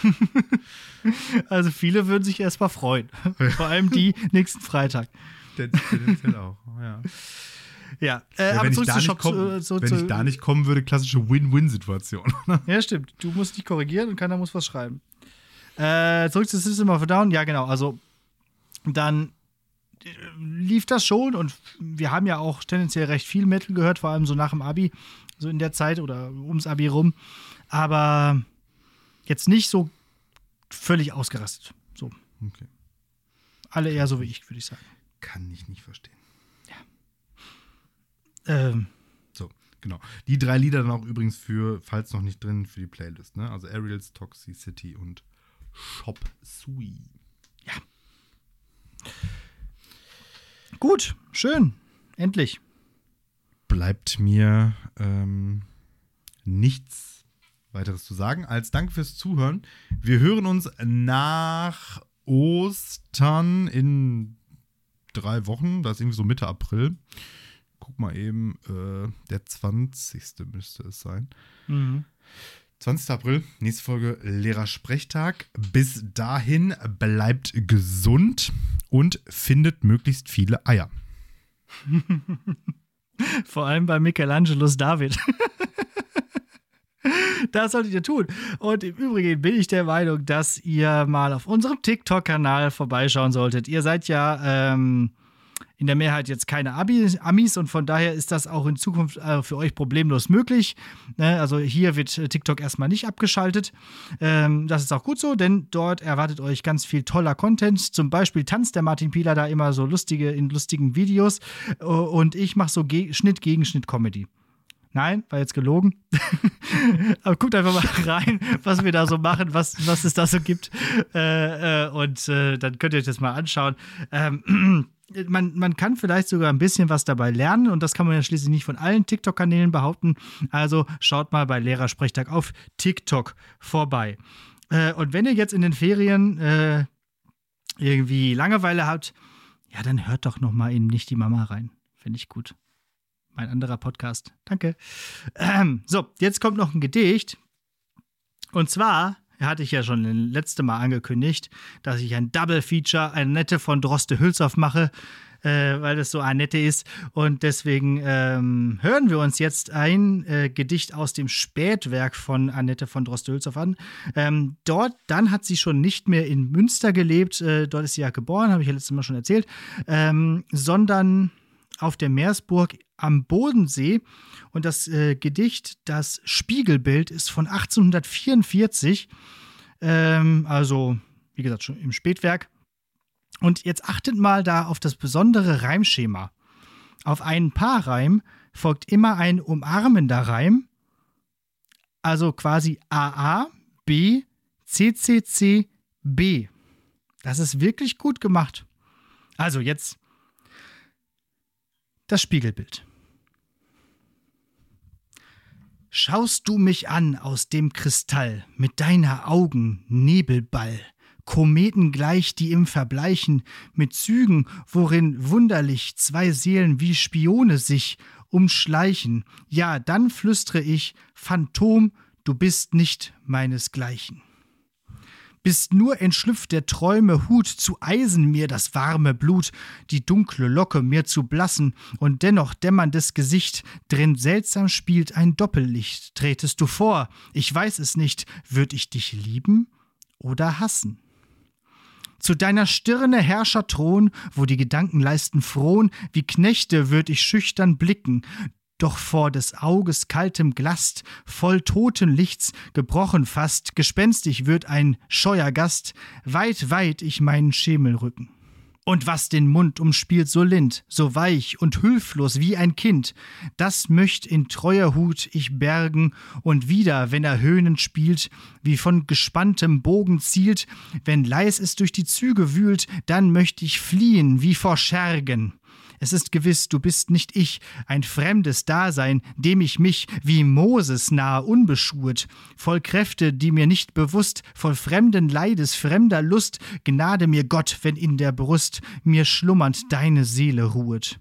also viele würden sich erstmal freuen. Vor allem die nächsten Freitag. Tendenziell auch, ja. Ja, äh, ja aber zurück zu Shop. Komm, so, wenn ich da nicht kommen würde, klassische Win-Win-Situation. ja, stimmt. Du musst dich korrigieren und keiner muss was schreiben. Äh, zurück zu System of a Down. Ja, genau. Also dann lief das schon und wir haben ja auch tendenziell recht viel Metal gehört, vor allem so nach dem Abi, so in der Zeit oder ums Abi rum. Aber jetzt nicht so völlig ausgerastet. So. Okay. Alle eher so wie ich, würde ich sagen. Kann ich nicht verstehen. Ähm, So, genau. Die drei Lieder dann auch übrigens für, falls noch nicht drin, für die Playlist, ne? Also Ariel's Toxicity und Shop Sui. Gut, schön. Endlich. Bleibt mir ähm, nichts weiteres zu sagen als Danke fürs Zuhören. Wir hören uns nach Ostern in drei Wochen, das ist irgendwie so Mitte April. Guck mal eben, äh, der 20. müsste es sein. Mhm. 20. April, nächste Folge Lehrersprechtag. Bis dahin bleibt gesund und findet möglichst viele Eier. Vor allem bei Michelangelos David. Das solltet ihr tun. Und im Übrigen bin ich der Meinung, dass ihr mal auf unserem TikTok-Kanal vorbeischauen solltet. Ihr seid ja ähm, in der Mehrheit jetzt keine Amis und von daher ist das auch in Zukunft äh, für euch problemlos möglich. Ne? Also hier wird TikTok erstmal nicht abgeschaltet. Ähm, das ist auch gut so, denn dort erwartet euch ganz viel toller Content. Zum Beispiel tanzt der Martin Pieler da immer so lustige in lustigen Videos äh, und ich mache so Ge Schnitt gegen Schnitt Comedy. Nein, war jetzt gelogen. Aber guckt einfach mal rein, was wir da so machen, was, was es da so gibt. Äh, äh, und äh, dann könnt ihr euch das mal anschauen. Ähm, man, man kann vielleicht sogar ein bisschen was dabei lernen und das kann man ja schließlich nicht von allen TikTok-Kanälen behaupten. Also schaut mal bei Lehrersprechtag auf TikTok vorbei. Äh, und wenn ihr jetzt in den Ferien äh, irgendwie Langeweile habt, ja, dann hört doch noch mal in Nicht die Mama rein. Finde ich gut mein anderer Podcast. Danke. Ähm, so, jetzt kommt noch ein Gedicht. Und zwar hatte ich ja schon das letzte Mal angekündigt, dass ich ein Double Feature, Annette von Droste Hülshoff mache, äh, weil das so Annette ist. Und deswegen ähm, hören wir uns jetzt ein äh, Gedicht aus dem Spätwerk von Annette von Droste Hülshoff an. Ähm, dort, dann hat sie schon nicht mehr in Münster gelebt, äh, dort ist sie ja geboren, habe ich ja letztes Mal schon erzählt, ähm, sondern auf der Meersburg am Bodensee. Und das äh, Gedicht, das Spiegelbild, ist von 1844. Ähm, also, wie gesagt, schon im Spätwerk. Und jetzt achtet mal da auf das besondere Reimschema. Auf einen Paarreim folgt immer ein umarmender Reim. Also quasi AA, B, CCC, B. Das ist wirklich gut gemacht. Also jetzt das Spiegelbild. Schaust du mich an aus dem Kristall mit deiner Augen Nebelball, Kometen gleich, die im Verbleichen, mit Zügen, worin wunderlich zwei Seelen wie Spione sich umschleichen, ja, dann flüstre ich, Phantom, du bist nicht meinesgleichen bist nur entschlüpft der Träume Hut, zu Eisen mir das warme Blut, die dunkle Locke mir zu blassen, und dennoch dämmerndes Gesicht, drin seltsam spielt ein Doppellicht. Tretest du vor, ich weiß es nicht, würd ich dich lieben oder hassen? Zu deiner Stirne Herrscherthron, wo die Gedanken leisten frohn, wie Knechte würd ich schüchtern blicken, doch vor des Auges kaltem Glast, voll Totenlichts, gebrochen fast, gespenstig wird ein scheuer Gast, weit, weit ich meinen Schemel rücken. Und was den Mund umspielt so lind, so weich und hülflos wie ein Kind, das möcht in treuer Hut ich bergen und wieder, wenn er höhnend spielt, wie von gespanntem Bogen zielt, wenn leis es durch die Züge wühlt, dann möcht ich fliehen wie vor Schergen. Es ist gewiss, du bist nicht ich, ein fremdes Dasein, dem ich mich wie Moses nahe unbeschurt, voll Kräfte, die mir nicht bewusst, voll fremden Leides, fremder Lust, gnade mir Gott, wenn in der Brust mir schlummernd deine Seele ruhet.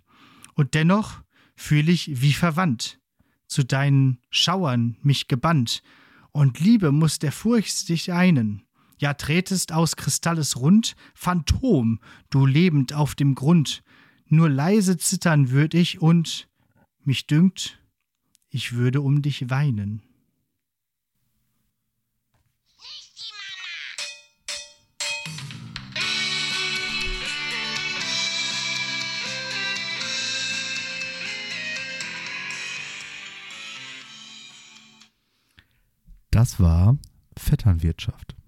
Und dennoch fühl ich wie verwandt, zu deinen Schauern mich gebannt, und Liebe muss der Furcht dich einen. Ja, tretest aus Kristalles rund, Phantom, du lebend auf dem Grund, nur leise zittern würd ich und mich dünkt, ich würde um dich weinen. Das war Vetternwirtschaft.